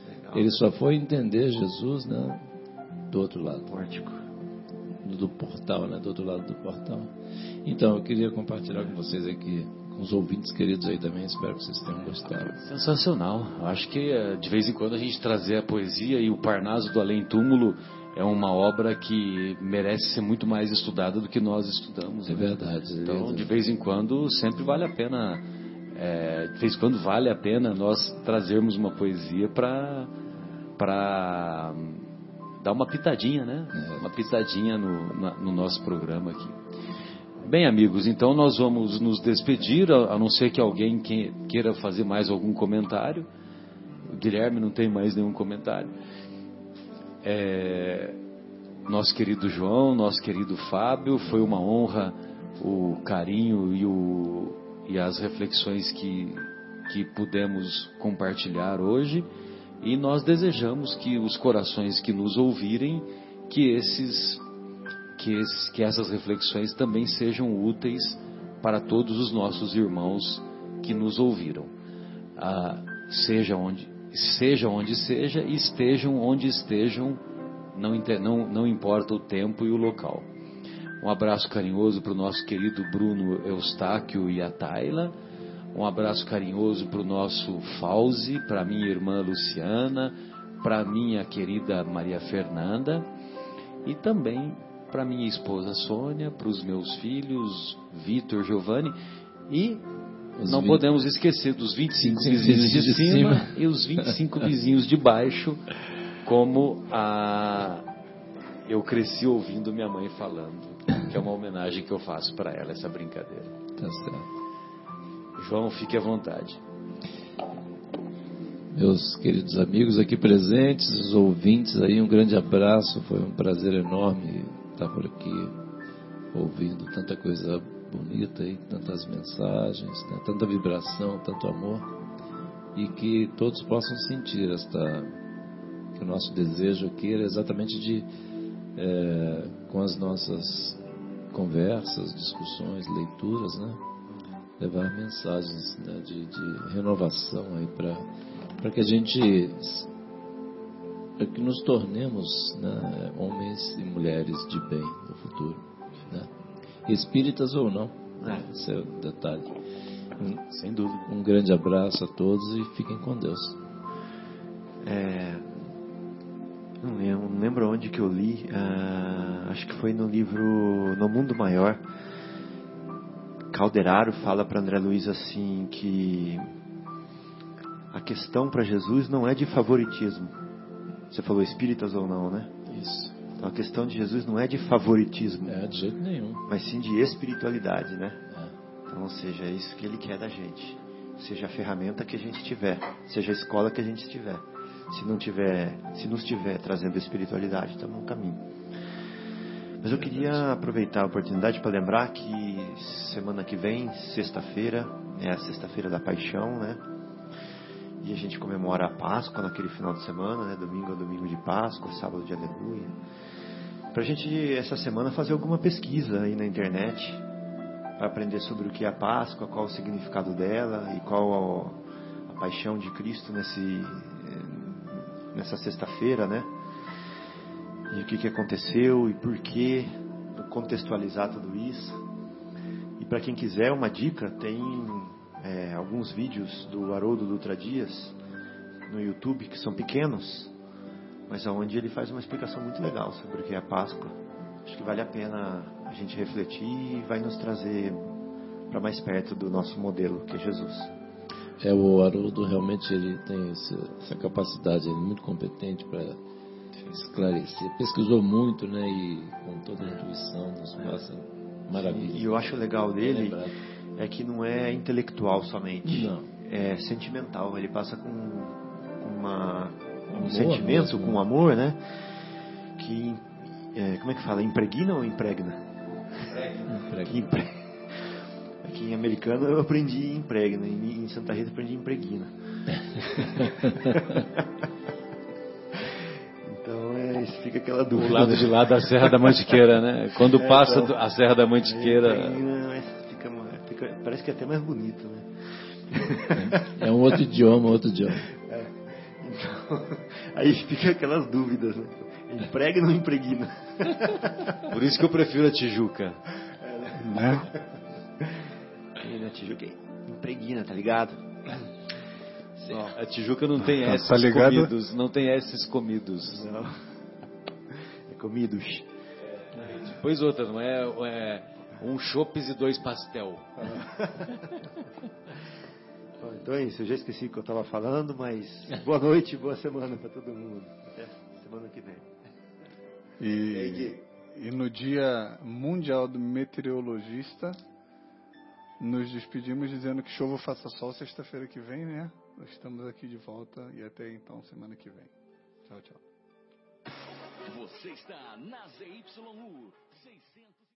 Legal. Ele só foi entender Jesus né, do outro lado, Pórtico. do, do portal, né, do outro lado do portal. Então, eu queria compartilhar com vocês aqui, os ouvintes queridos aí também, espero que vocês tenham gostado. Sensacional. Acho que eh, de vez em quando a gente trazer a poesia e o Parnaso do Além Túmulo é uma obra que merece ser muito mais estudada do que nós estudamos. É né? verdade. Então, de vez em quando, sempre vale a pena, é, de vez em quando vale a pena nós trazermos uma poesia para para dar uma pitadinha, né? Uma pitadinha no, na- no nosso programa aqui. Bem, amigos, então nós vamos nos despedir, a, não ser que alguém que- queira fazer mais algum comentário. O Guilherme não tem mais nenhum comentário. É, nosso querido João, nosso querido Fábio, foi uma honra o carinho e, o, e as reflexões que, que pudemos compartilhar hoje. E nós desejamos que os corações que nos ouvirem, que esses que, esses, que essas reflexões também sejam úteis para todos os nossos irmãos que nos ouviram. Ah, seja, onde, seja onde seja, estejam onde estejam, não, não, não importa o tempo e o local. Um abraço carinhoso para o nosso querido Bruno Eustáquio e a Taila. Um abraço carinhoso para o nosso Fauzi, para minha irmã Luciana, para minha querida Maria Fernanda e também para minha esposa Sônia, para os meus filhos Vitor, Giovanni e Os não vinte- podemos esquecer dos 25 25 vizinhos de, de cima, cima. e os 25 vizinhos de baixo, como a eu cresci ouvindo minha mãe falando, que é uma homenagem que eu faço para ela essa brincadeira. Tá certo. João, fique à vontade. Meus queridos amigos aqui presentes, os ouvintes aí, um grande abraço. Foi um prazer enorme estar por aqui ouvindo tanta coisa bonita aí, tantas mensagens, né, tanta vibração, tanto amor. E que todos possam sentir esta. que o nosso desejo aqui era exatamente de, eh, com as nossas conversas, discussões, leituras, né? levar mensagens né, de, de renovação aí para para que a gente para que nos tornemos né, homens e mulheres de bem no futuro, né? espíritas ou não, É. esse é o detalhe. Um, Sem dúvida. um grande abraço a todos e fiquem com Deus. É, não, lembro, não lembro onde que eu li, ah, acho que foi no livro No Mundo Maior. Calderaro fala para André Luiz assim que a questão para Jesus não é de favoritismo. Você falou espíritas ou não, né? Isso. Então a questão de Jesus não é de favoritismo, É, de jeito nenhum. mas sim de espiritualidade, né? É. Então, ou seja, é isso que ele quer da gente. Seja a ferramenta que a gente tiver, seja a escola que a gente tiver. Se não tiver, se nos tiver trazendo espiritualidade, estamos no caminho. Mas eu queria aproveitar a oportunidade para lembrar que semana que vem, sexta-feira, é a sexta-feira da paixão, né? E a gente comemora a Páscoa naquele final de semana, né? Domingo é domingo de Páscoa, sábado de Aleluia. Para a gente, essa semana, fazer alguma pesquisa aí na internet, para aprender sobre o que é a Páscoa, qual o significado dela e qual a, a paixão de Cristo nesse, eh, nessa sexta-feira, né? E o que, que aconteceu e por que, contextualizar tudo isso. E para quem quiser uma dica, tem é, alguns vídeos do Haroldo Dutra Dias no YouTube que são pequenos, mas aonde ele faz uma explicação muito legal sobre o que é a Páscoa. Acho que vale a pena a gente refletir e vai nos trazer para mais perto do nosso modelo, que é Jesus. É, o Haroldo realmente ele tem essa, essa capacidade, ele é muito competente para esclarecer. Pesquisou muito, né, e com toda a intuição nos passa maravilha. E eu acho legal dele é que não é intelectual somente, Não. é sentimental. Ele passa com, uma, um Amor sentimento, mesmo. com um amor, né? Que, é, como é que fala? Impregna ou impregna? Que impre... Aqui em americano eu aprendi impregna, em em Santa Rita eu aprendi impregna. então é, fica aquela dúvida. O lado de lá da Serra da Mantiqueira, né? Quando É, passa então. a Serra da Mantiqueira, Impregna, mas fica, parece que é até mais bonito, né? É um outro idioma, outro idioma. Então, aí fica aquelas dúvidas, né? Impregna ou impregna? por isso que eu prefiro a Tijuca. Né? E na Tijuca impregna, tá ligado? Ó, A Tijuca não tem Tá- S's tá ligado? comidos, não tem S's comidos. não. É comidos. Depois outra, não é, é um chopes e dois pastel. Bom, Então é isso, eu já esqueci o que eu estava falando, mas boa noite, boa semana para todo mundo. Até semana que vem. E aí, E, e no Dia Mundial do Meteorologista, nos despedimos dizendo que chova ou faça sol sexta-feira que vem, né? Nós estamos aqui de volta e até então, semana que vem. Tchau, tchau. Você está na ZYU 600.